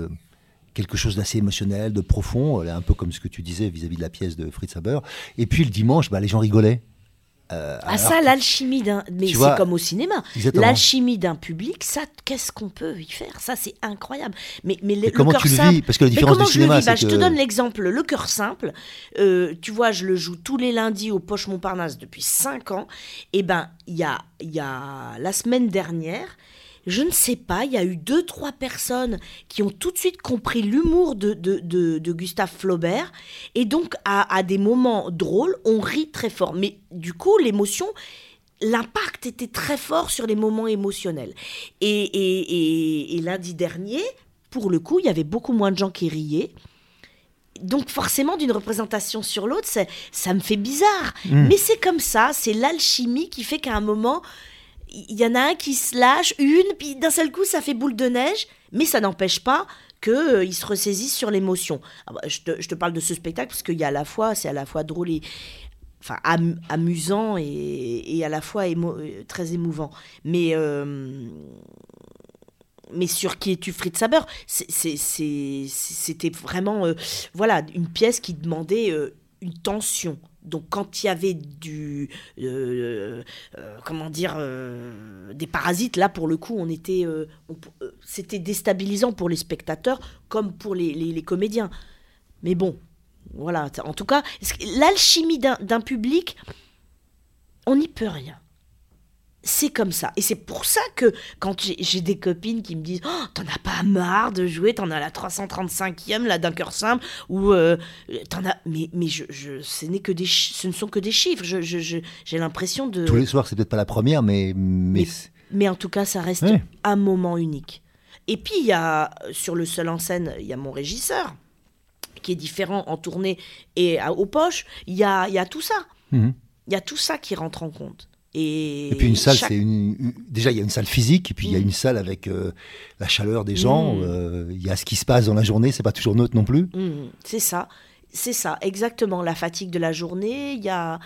quelque chose d'assez émotionnel, de profond, un peu comme ce que tu disais vis-à-vis de la pièce de Fritz Haber. Et puis le dimanche, bah, les gens rigolaient. Euh, Ah ça, l'alchimie d'un... Mais c'est comme au cinéma. L'alchimie d'un public, ça, qu'est-ce qu'on peut y faire? Ça, c'est incroyable. Mais, mais, le, Mais comment cœur tu le simple... vis? Parce que la Mais différence comment du je le cinéma, vis? Bah, Je te donne l'exemple. Le cœur simple, euh, tu vois, je le joue tous les lundis au Poche Montparnasse depuis 5 ans. Et ben, il y a, il y a la semaine dernière, je ne sais pas, il y a eu deux, trois personnes qui ont tout de suite compris l'humour de, de, de- de Gustave Flaubert. Et donc, à, à des moments drôles, on rit très fort. Mais du coup, l'émotion, l'impact était très fort sur les moments émotionnels. Et, et, et- et lundi dernier, pour le coup, il y avait beaucoup moins de gens qui riaient. Donc forcément, d'une représentation sur l'autre, ça me fait bizarre. Mm. Mais c'est comme ça, c'est l'alchimie qui fait qu'à un moment, il y en a un qui se lâche, une, puis d'un seul coup, ça fait boule de neige, mais ça n'empêche pas qu'il se ressaisisse sur l'émotion. Ah bah, je, te, je te parle de ce spectacle parce qu'il y a à la fois, c'est à la fois drôle et enfin am- amusant et, et à la fois euh, très émouvant. Mais euh, mais sur qui es-tu Fritz Saber C'était vraiment euh, voilà une pièce qui demandait euh, une tension. Donc quand il y avait du euh, euh, comment dire euh, des parasites là pour le coup on était euh, euh, c'était déstabilisant pour les spectateurs comme pour les, les- comédiens. Mais bon voilà en tout cas l'alchimie d'un public on n'y peut rien. C'est comme ça. Et c'est pour ça que quand j'ai j'ai des copines qui me disent oh, T'en as pas marre de jouer, t'en as la 335e, là, d'un cœur simple, ou euh, t'en as. Mais, mais je, je, ce, n'est que des ce ne sont que des chiffres. Je- je- je- J'ai l'impression de. Tous les soirs, c'est peut-être pas la première, mais. mais, Mais- Mais en tout cas, ça reste un moment unique. Et puis, il y a, sur le seul en scène, il y a mon régisseur, qui est différent en tournée et à- aux poches. Il y a, y a tout ça. Mhm. Il y a tout ça qui rentre en compte. Et, Et puis une salle, chaque- c'est une, une- déjà il y a une salle physique, et puis il y a Mm. une salle avec euh, la chaleur des gens. Mm. euh, Il y a ce qui se passe dans la journée, c'est pas toujours neutre non plus. Mm, c'est ça, c'est ça, exactement. La fatigue de la journée, il y a.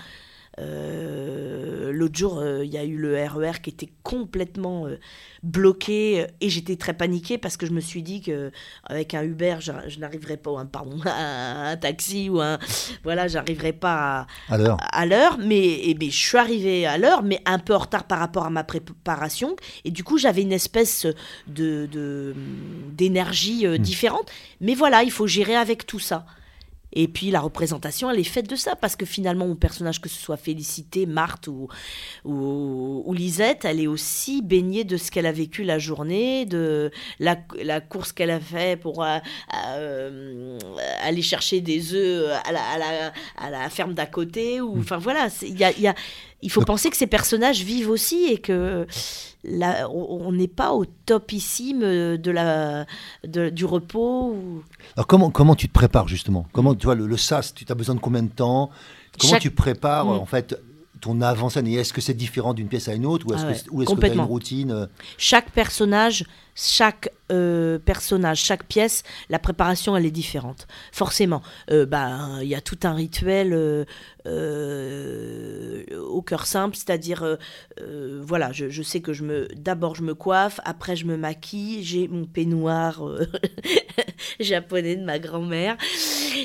euh, L'autre jour, euh, il y a eu le RER qui était complètement euh, bloqué et j'étais très paniquée parce que je me suis dit que avec un Uber, je, je n'arriverais pas, ou un, pardon, un taxi ou un, voilà, j'arriverais pas à, À l'heure. mais, et- mais je suis arrivée à l'heure, mais un peu en retard par rapport à ma préparation. Et du coup, j'avais une espèce de, d'énergie euh, différente. Mais voilà, il faut gérer avec tout ça. Et puis la représentation, elle est faite de ça, parce que finalement, mon personnage, que ce soit Félicité, Marthe ou, ou, ou Lisette, elle est aussi baignée de ce qu'elle a vécu la journée, de la, la course qu'elle a fait pour euh, euh, aller chercher des œufs à la, à la, à la ferme d'à côté. Ou, enfin voilà, il y a, il y a- il faut penser que ces personnages vivent aussi et que on n'est pas au topissime de la, de- du repos. ou- Alors comment, comment tu te prépares justement? Comment tu vois le, le SAS Tu as besoin de combien de temps? Comment Chaque- tu prépares Mm. en fait ton avant-scène est-ce que c'est différent d'une pièce à une autre ou est-ce Ah que ouais, que tu as une routine euh, Chaque personnage chaque euh, personnage, chaque pièce, la préparation elle est différente. Forcément, euh, bah, il y a tout un rituel euh, au cœur simple, c'est-à-dire voilà, je, sais que je me, d'abord je me coiffe, après je me maquille, j'ai mon peignoir japonais de ma grand-mère,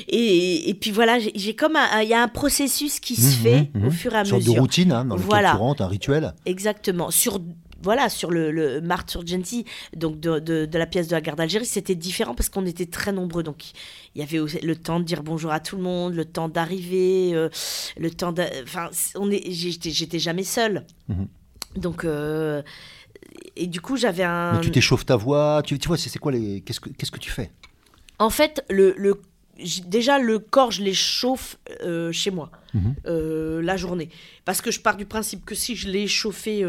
et, puis voilà, j'ai comme il y a un processus qui se mmh, fait mmh, au fur et à mesure. Une sorte de routine hein, dans voilà. un rituel. Exactement. Sur voilà, sur le, le Marthe donc de, la pièce de la garde d'Algérie, c'était différent parce qu'on était très nombreux. Donc il y avait le temps de dire bonjour à tout le monde, le temps d'arriver, euh, le temps de. Enfin, on est, j'étais jamais seule. Mhm. Donc. Euh, et du coup, j'avais un. Mais tu t'échauffes ta voix, tu, tu vois, c'est quoi les. Qu'est-ce que, qu'est-ce que tu fais? En fait, le, le déjà le corps je l'échauffe euh, chez moi mhm. la journée parce que je pars du principe que si je l'ai chauffé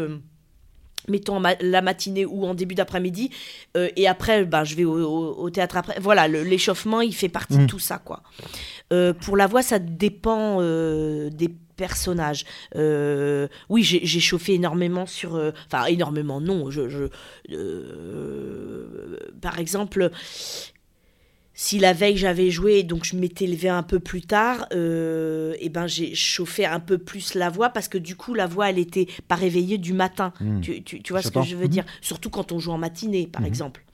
mettons la matinée ou en début d'après-midi euh, et après ben, je vais au, théâtre après. Voilà l'échauffement il fait partie de mm. tout ça quoi. Euh, pour la voix ça dépend euh, des personnages. Oui j'ai chauffé énormément sur enfin énormément non je, je par exemple si la veille j'avais joué, donc je m'étais levé un peu plus tard, euh, et ben j'ai chauffé un peu plus la voix parce que du coup la voix elle était pas réveillée du matin. Hmm. Tu, vois ce que je veux dire? Hmm. Surtout quand on joue en matinée par hmm. exemple.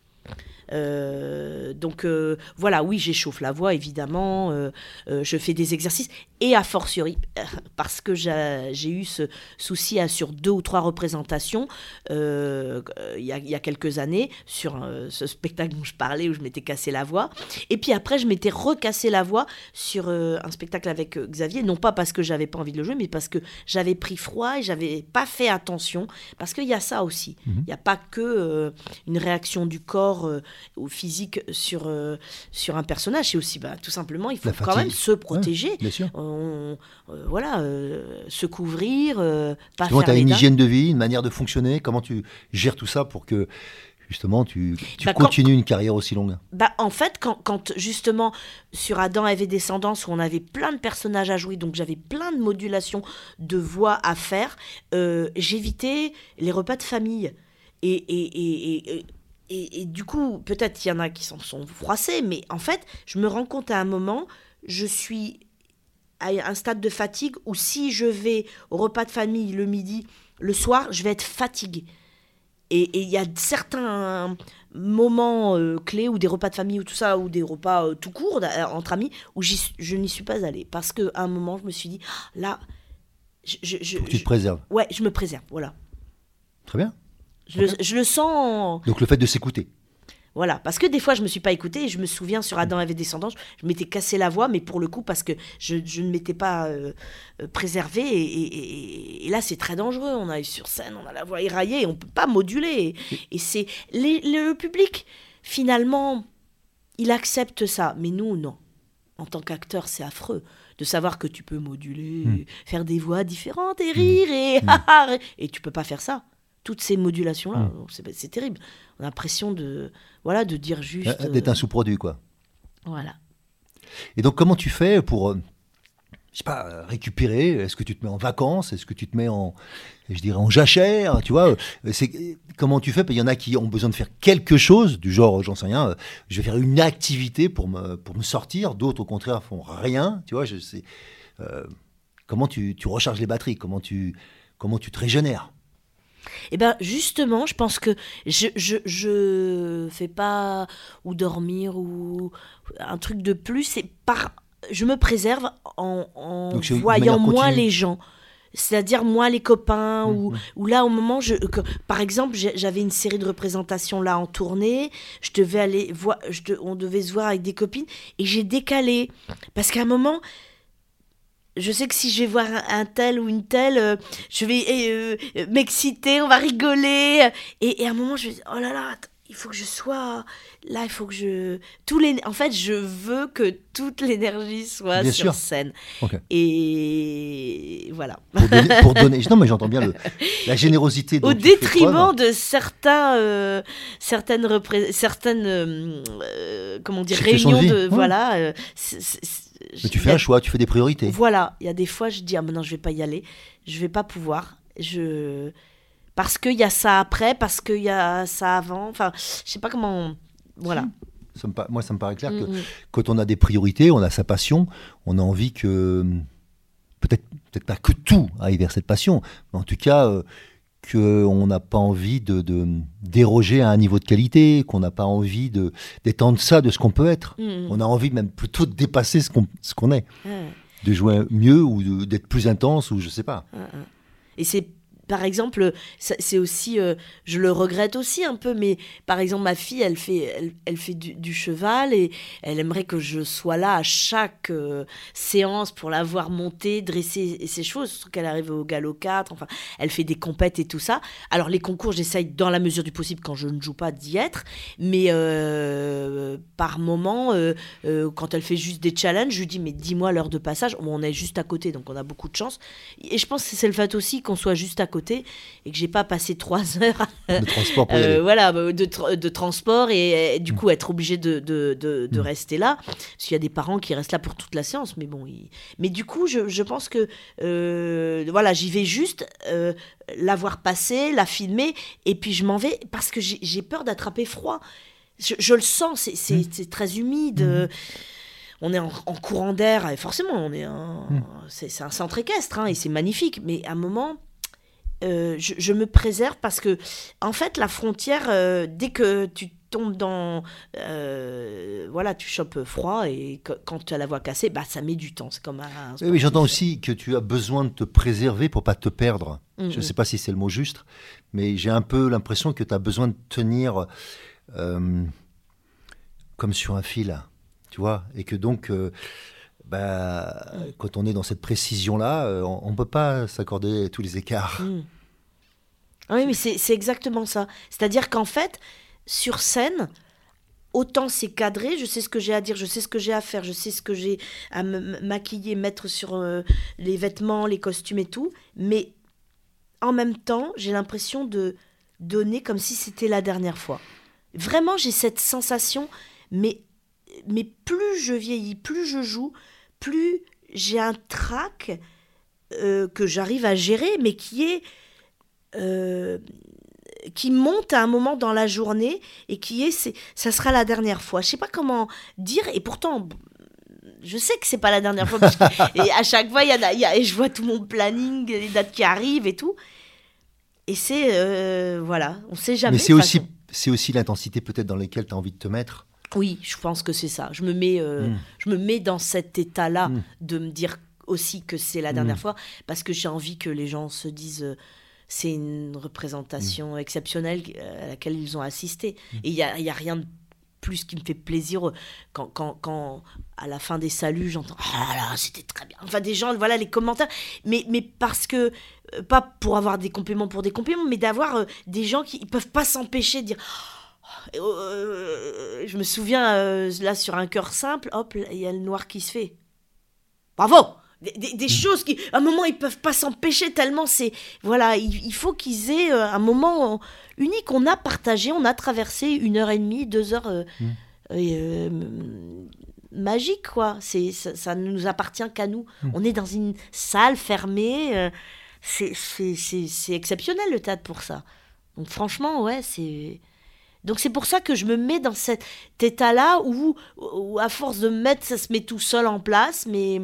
Euh, donc euh, voilà, oui, j'échauffe la voix, évidemment, euh, je fais des exercices, et a fortiori, parce que j'ai eu ce souci à, sur deux ou trois représentations il y, a, quelques années, sur ce spectacle dont je parlais, où je m'étais cassé la voix, et puis après, je m'étais recassé la voix sur un spectacle avec Xavier, non pas parce que j'avais pas envie de le jouer, mais parce que j'avais pris froid et j'avais pas fait attention, parce qu'il y a ça aussi, mhm. il n'y a pas que une réaction du corps au physique sur, euh, sur un personnage. C'est aussi, bah, tout simplement, il faut quand même se protéger. Euh, voilà, euh, se couvrir, pas tu as une hygiène de vie, une manière de fonctionner. Comment tu gères tout ça pour que justement tu, tu bah, continues une carrière aussi longue? Bah, En fait, quand, quand, justement sur Adam avait Descendance, où on avait plein de personnages à jouer, donc j'avais plein de modulations de voix à faire, j'évitais les repas de famille. Et, et, et, et, du coup, peut-être il y en a qui s'en sont froissés, mais en fait, je me rends compte à un moment, je suis à un stade de fatigue où si je vais au repas de famille le midi, le soir, je vais être fatiguée. Et il y a certains moments euh, clés ou des repas de famille ou tout ça, ou des repas euh, tout court euh, entre amis, où je n'y suis pas allée. Parce qu'à un moment, je me suis dit, ah, là, je, je, tu te préserves. Ouais, je me préserve, voilà. Très bien. Je, le sens. Donc le fait de s'écouter. Voilà, parce que des fois je me suis pas écoutée et je me souviens sur Adam avait descendants, je m'étais cassé la voix, mais pour le coup parce que je, ne m'étais pas euh, euh, préservée et, là c'est très dangereux. On arrive sur scène, on a la voix éraillée, on peut pas moduler et, c'est le public finalement il accepte ça, mais nous non. En tant qu'acteur c'est affreux de savoir que tu peux moduler, hmm. faire des voix différentes et rire et hmm. et tu peux pas faire ça toutes ces modulations-là. Mm. C'est terrible. On a l'impression de, voilà, de dire juste. Euh, d'être un sous-produit, quoi. Voilà. Et donc, comment tu fais pour, euh, je sais pas, euh, récupérer? Est-ce que tu te mets en vacances? Est-ce que tu te mets en, je dirais, en jachère Tu vois? C'est, Comment tu fais? Il y en a qui ont besoin de faire quelque chose, du genre, j'en sais rien, je vais faire une activité pour me, pour me sortir. D'autres, au contraire, font rien. Tu vois, je sais. comment tu, tu recharges les batteries? Comment tu, comment tu te régénères? Eh bien, justement, je pense que je, je, je fais pas ou dormir ou un truc de plus. C'est par, je me préserve en, en voyant moins les gens. C'est-à-dire moi les copains mmh, ou, mmh. ou, là au moment je par exemple j'avais une série de représentations là en tournée je devais aller voir je on devait se voir avec des copines et j'ai décalé parce qu'à un moment je sais que si je vais voir un, tel ou une telle, euh, je vais euh, euh, m'exciter, on va rigoler. Et, à un moment, je vais dire, oh là là, il faut que je sois là, il faut que je... Tous les... En fait, je veux que toute l'énergie soit sur scène. Et voilà. Pour donner, Non, mais j'entends bien le... la générosité. Au détriment de certains, certaines, certaines comment dire, réunions de... Voilà. Mais tu fais un choix, tu fais des priorités. Voilà, il y a des fois, je dis, ah maintenant je vais pas y aller, je vais pas pouvoir. Je... parce qu'il y a ça après, parce qu'il y a ça avant. Enfin, je sais pas comment. Voilà. Ça me pa- moi, ça me paraît clair que Mm, mm. quand on a des priorités, on a sa passion, on a envie que peut-être peut-être pas que tout aille vers cette passion, mais en tout cas euh, qu'on n'a pas envie de, de déroger à un niveau de qualité, qu'on n'a pas envie de d'être en deçà de ce qu'on peut être. Mm, mm. On a envie même plutôt de dépasser ce qu'on ce qu'on est, Ouais. de jouer mieux ou d'être plus intense ou je sais pas. Et c'est, par exemple, c'est aussi, euh, je le regrette aussi un peu, mais par exemple, ma fille, elle fait, elle, fait du, cheval et elle aimerait que je sois là à chaque euh, séance pour la voir monter, dresser ses chevaux, surtout qu'elle arrive au galop 4, enfin, elle fait des compètes et tout ça. Alors, les concours, j'essaye dans la mesure du possible, quand je ne joue pas, d'y être, mais euh, par moment, quand elle fait juste des challenges, je lui dis, mais dis-moi l'heure de passage. On est juste à côté, donc on a beaucoup de chance. Et je pense que c'est le fait aussi qu'on soit juste à côté et que j'ai pas passé trois heures De transport pour y euh, aller. voilà, bah, de, tra- de transport et, et du coup être obligé de, de, de- de Mm. rester là. Parce qu'il y a des parents qui restent là pour toute la séance, mais bon. ils- Mais du coup, je, je pense que euh, voilà, j'y vais juste euh, la voir passer, la filmer, et puis je m'en vais parce que j'ai peur d'attraper froid. Je, je le sens, c'est- Mm. très humide. euh, On est en, en courant d'air, et forcément, on est Mm. c'est un centre équestre, hein, et c'est magnifique. Mais à un moment, euh, je, je me préserve parce que, en fait, la frontière, euh, dès que tu tombes dans. euh, voilà, tu chopes froid et que- quand tu as la voix cassée, bah, ça met du temps. C'est comme un. Oui, j'entends aussi que tu as besoin de te préserver pour pas te perdre. Je ne sais pas si c'est le mot juste, mais j'ai un peu l'impression que tu as besoin de tenir comme sur un fil, tu vois, et que donc, bah, quand on est dans cette précision-là, euh, on ne peut pas s'accorder tous les écarts. Mm. Ah Oui, mais c'est exactement ça. C'est-à-dire qu'en fait, sur scène, autant c'est cadré, je sais ce que j'ai à dire, je sais ce que j'ai à faire, je sais ce que j'ai à me maquiller, mettre sur euh, les vêtements, les costumes et tout, mais en même temps, j'ai l'impression de donner comme si c'était la dernière fois. Vraiment, j'ai cette sensation, mais, mais plus je vieillis, plus je joue, plus j'ai un trac euh, que j'arrive à gérer, mais qui est euh, qui monte à un moment dans la journée et qui est, c'est, ça sera la dernière fois. Je sais pas comment dire, et pourtant, je sais que c'est pas la dernière fois, parce que- et à chaque fois, il y a, il y a- et je vois tout mon planning, les dates qui arrivent et tout. Et c'est, euh, voilà, on sait jamais. mais c'est aussi, c'est aussi l'intensité peut-être dans laquelle tu as envie de te mettre. Oui, je pense que c'est ça. Je me mets, euh, Mm. je me mets dans cet état-là Mm. de me dire aussi que c'est la dernière Mm. fois parce que j'ai envie que les gens se disent euh, c'est une représentation exceptionnelle euh, à laquelle ils ont assisté. Et il n'y a, y a rien de plus qui me fait plaisir quand, quand, quand à la fin des saluts j'entends ah là c'était très bien enfin des gens voilà les commentaires mais mais parce que pas pour avoir des compliments pour des compliments mais d'avoir euh, des gens qui ils peuvent pas s'empêcher de dire euh, je me souviens euh, là sur un cœur simple, hop, il y a le noir qui se fait. Bravo Des, des- des choses qui, à un moment, ils peuvent pas s'empêcher tellement c'est, voilà, il, il faut qu'ils aient euh, un moment unique. On a partagé, on a traversé une heure et demie, deux heures euh, Mm. euh, m- magiques, quoi. C'est, ça, ça ne nous appartient qu'à nous. Mm. On est dans une salle fermée. c'est, c'est, c'est, c'est exceptionnel le théâtre pour ça. Donc franchement, ouais, c'est. Donc c'est pour ça que je me mets dans cet état-là où, où, à force de me mettre, ça se met tout seul en place. Mais,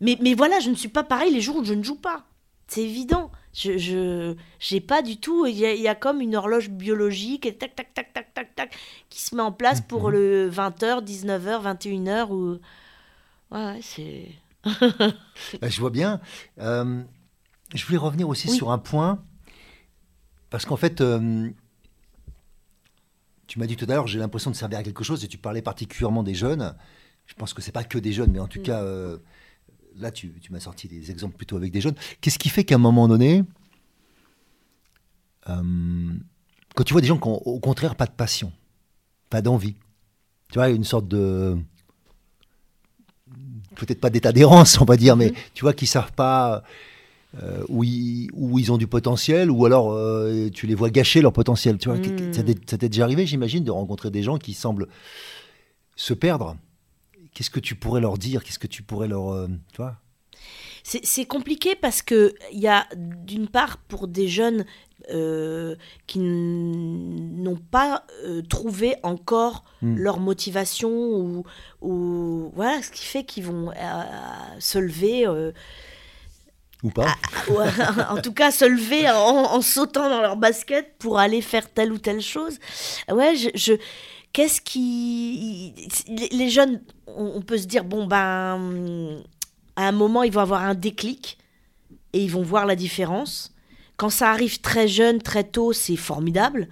mais, mais voilà, je ne suis pas pareil les jours où je ne joue pas. C'est évident. Je je j'ai pas du tout. Il y, a, il y a comme une horloge biologique et tac tac tac tac tac tac qui se met en place pour le 20h, 19h, 21h ou ouais, c'est Bah, je vois bien. Euh, je voulais revenir aussi Oui. sur un point, parce qu'en fait, euh, tu m'as dit tout à l'heure, j'ai l'impression de servir à quelque chose, et tu parlais particulièrement des jeunes. Je pense que c'est pas que des jeunes, mais en tout Mm. cas, euh, là, tu, tu m'as sorti des exemples plutôt avec des jeunes. Qu'est-ce qui fait qu'à un moment donné, euh, quand tu vois des gens qui ont au contraire pas de passion, pas d'envie, tu vois, une sorte de peut-être pas d'état d'errance, on va dire, mais tu vois, qui savent pas euh, où, ils, où ils ont du potentiel, ou alors euh, tu les vois gâcher leur potentiel. Tu vois, Mm. ça t'est déjà arrivé, j'imagine, de rencontrer des gens qui semblent se perdre. Qu'est-ce que tu pourrais leur dire? Qu'est-ce que tu pourrais leur, euh, tu vois? C'est compliqué parce que il y a d'une part pour des jeunes euh, qui n'ont pas euh, trouvé encore Hmm. leur motivation ou, ou voilà ce qui fait qu'ils vont euh, se lever Ou pas ou, en tout cas se lever en, en sautant dans leur basket pour aller faire telle ou telle chose ouais je, qu'est-ce qui les jeunes on, peut se dire bon ben à un moment ils vont avoir un déclic et ils vont voir la différence quand ça arrive très jeune, très tôt, c'est formidable.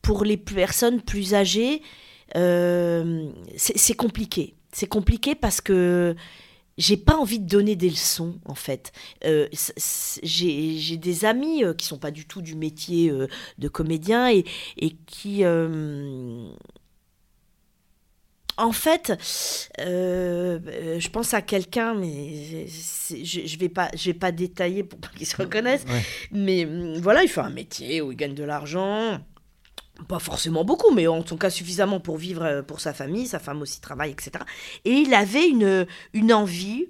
Pour les personnes plus âgées, euh, c'est compliqué. C'est compliqué parce que j'ai pas envie de donner des leçons, en fait. Euh, j'ai des amis euh, qui sont pas du tout du métier euh, de comédien et, et qui. euh, en fait, je pense à quelqu'un, mais je, vais pas, je vais pas détailler pour pas qu'il se reconnaisse. Ouais. Mais voilà, il fait un métier où il gagne de l'argent. Pas forcément beaucoup, mais en tout cas suffisamment pour vivre euh, pour sa famille. Sa femme aussi travaille, etc. Et il avait une, une envie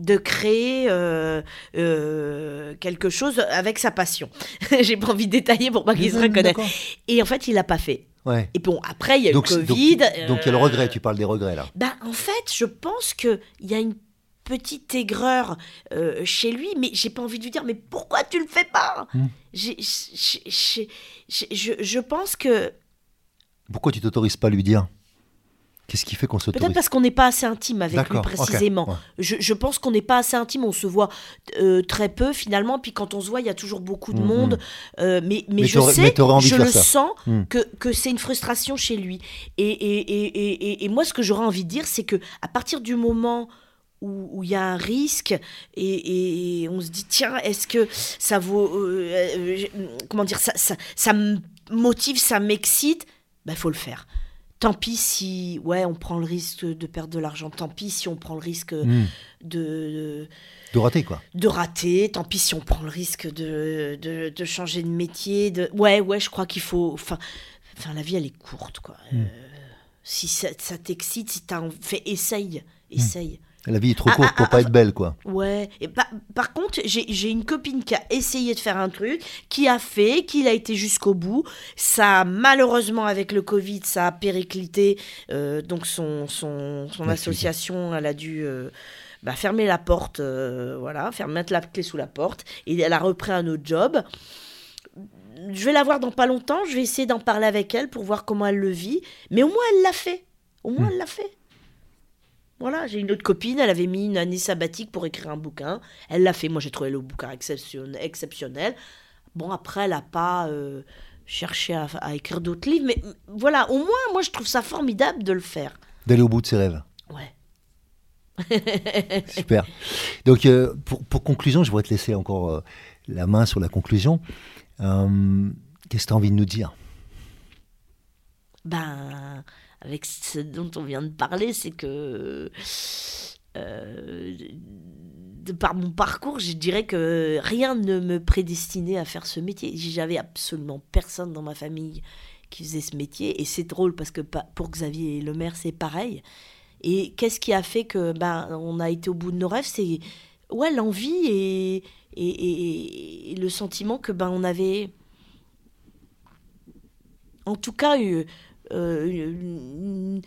de créer euh, euh, quelque chose avec sa passion. J'ai pas envie de détailler pour pas qu'il se reconnaisse. D'accord. Et en fait, il l'a pas fait. Ouais. Et bon, après, il y a Donc, eu le Covid. donc il y a le regret, tu parles des regrets là. ben, en fait, je pense qu'il y a une petite aigreur euh, chez lui, mais j'ai pas envie de lui dire, mais pourquoi tu le fais pas? Hmm. Je, je pense que Pourquoi tu t'autorises pas à lui dire? Qu'est-ce qui fait qu'on s'autorise? Peut-être parce qu'on n'est pas assez intime avec lui précisément. ouais. Je, je pense qu'on n'est pas assez intime, on se voit euh, très peu finalement, puis quand on se voit, il y a toujours beaucoup de Mhm. monde. euh, mais, mais, Mais je sais, mais je le ça. sens que, que c'est une frustration chez lui. Et, et, et- et moi, ce que j'aurais envie de dire, c'est que à partir du moment où il y a un risque et, et on se dit tiens est-ce que ça vaut euh, euh, comment dire ça, ça, ça me motive ça m'excite? Ben faut le faire. Tant pis si ouais on prend le risque de perdre de l'argent. Tant pis si on prend le risque Hmm. de, De rater quoi. de rater. Tant pis si on prend le risque de, de, de changer de métier de ouais ouais je crois qu'il faut enfin enfin la vie elle est courte quoi. Mm. Euh, si ça, ça t'excite si t'as fait essaye essaye La vie est trop Ah, courte ah, pour ah, pas ah, être belle quoi. Ouais. Et par, par contre, j'ai une copine qui a essayé de faire un truc, qui a fait, qui a été jusqu'au bout. Ça, malheureusement, avec le Covid, ça a périclité. euh, donc, son, son, association, elle a dû euh, bah, fermer la porte, euh, voilà, faire mettre la clé sous la porte. Et elle a repris un autre job. Je vais la voir dans pas longtemps. Je vais essayer d'en parler avec elle pour voir comment elle le vit. Mais au moins, elle l'a fait. Au moins, Hmm. elle l'a fait. Voilà, j'ai une autre copine, elle avait mis une année sabbatique pour écrire un bouquin. Elle l'a fait, moi j'ai trouvé le bouquin exception- exceptionnel. Bon, après, elle n'a pas euh, cherché à, à écrire d'autres livres, mais voilà, au moins, moi je trouve ça formidable de le faire. D'aller au bout de ses rêves. Ouais. Super. Donc, euh, pour, pour conclusion, je voudrais te laisser encore euh, la main sur la conclusion. Euh, Qu'est-ce que tu as envie de nous dire? Ben, avec ce dont on vient de parler, c'est que euh, par mon parcours, je dirais que rien ne me prédestinait à faire ce métier. J'avais absolument personne dans ma famille qui faisait ce métier, et c'est drôle parce que pour Xavier Lemaire, c'est pareil. Et qu'est-ce qui a fait que ben on a été au bout de nos rêves? C'est ouais l'envie et, et, et- et le sentiment que ben on avait en tout cas eu une-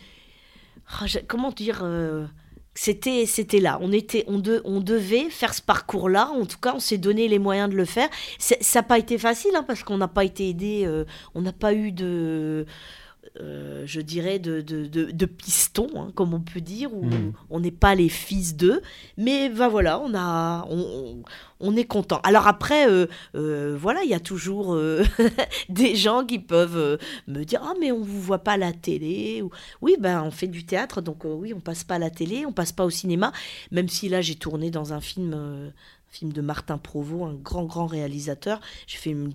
ah, comment dire euh, c'était c'était là. On était on, on devait faire ce parcours là en tout cas on s'est donné les moyens de le faire. Ça n'a pas été facile hein, parce qu'on n'a pas été aidé euh, on n'a pas eu de euh, je dirais de, de, de, de piston, hein, comme on peut dire, où Mm. on n'est pas les fils d'eux, mais ben voilà, on a, on, on- est content. Alors après, euh, euh, voilà, il y a toujours des gens qui peuvent me dire ah mais on vous voit pas à la télé ou oui ben on fait du théâtre donc oui on passe pas à la télé on passe pas au cinéma même si là j'ai tourné dans un film film de Martin Provost un grand grand réalisateur j'ai fait une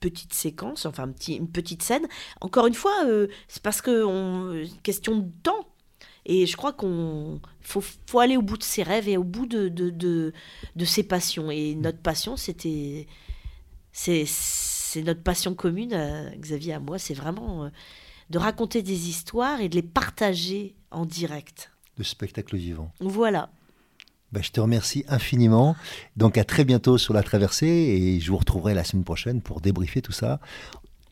petite séquence enfin un petit, une petite scène. Encore une fois euh, c'est parce que on question de temps. Et je crois qu'on faut, faut aller au bout de ses rêves et au bout de, de, de, de ses passions. Et notre passion c'était c'est c'est notre passion commune, euh, Xavier à moi, c'est vraiment euh, de raconter des histoires et de les partager en direct. de spectacle vivant Voilà. Bah, je te remercie infiniment. Donc à très bientôt sur la traversée et je vous retrouverai la semaine prochaine pour débriefer tout ça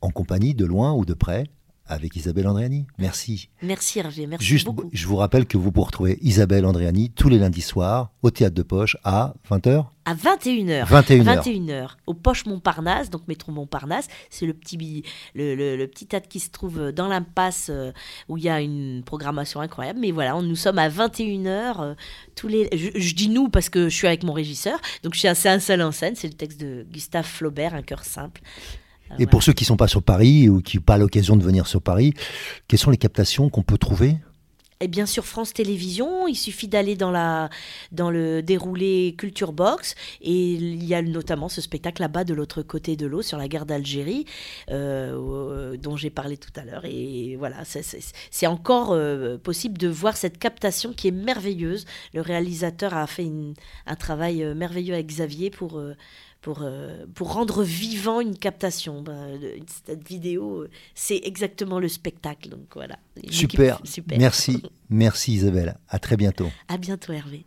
en compagnie de loin ou de près avec Isabelle Andréani. Merci. Merci Hervé, merci Juste, beaucoup. je vous rappelle que vous pouvez retrouver Isabelle Andréani tous les lundis soirs au Théâtre de Poche à 20h À 21h. 21h. 21h. Au Poche Montparnasse, donc métro Montparnasse. C'est le petit, le, le- le petit théâtre qui se trouve dans l'impasse euh, où il y a une programmation incroyable. Mais voilà, on- nous sommes à 21h. euh, tous les, je, je dis nous parce que je suis avec mon régisseur. Donc je suis assez un seul en scène. C'est le texte de Gustave Flaubert, Un cœur simple. Et pour ceux qui ne sont pas sur Paris ou qui n'ont pas l'occasion de venir sur Paris, quelles sont les captations qu'on peut trouver? Et bien sur France Télévisions, il suffit d'aller dans, la, dans le déroulé Culture Box et il y a notamment ce spectacle là-bas de l'autre côté de l'eau sur la guerre d'Algérie euh, euh, dont j'ai parlé tout à l'heure. Et voilà, c'est- encore euh, possible de voir cette captation qui est merveilleuse. Le réalisateur a fait une- un travail merveilleux avec Xavier pour... euh, pour, euh, pour rendre vivant une captation. Ben, cette vidéo, euh, c'est exactement le spectacle. Donc voilà. Super. super. Merci. Merci Isabelle. À très bientôt. À bientôt Hervé.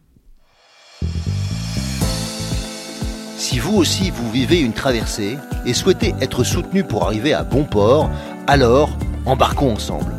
Si vous aussi vous vivez une traversée et souhaitez être soutenu pour arriver à bon port, alors embarquons ensemble.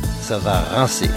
ça va rincer.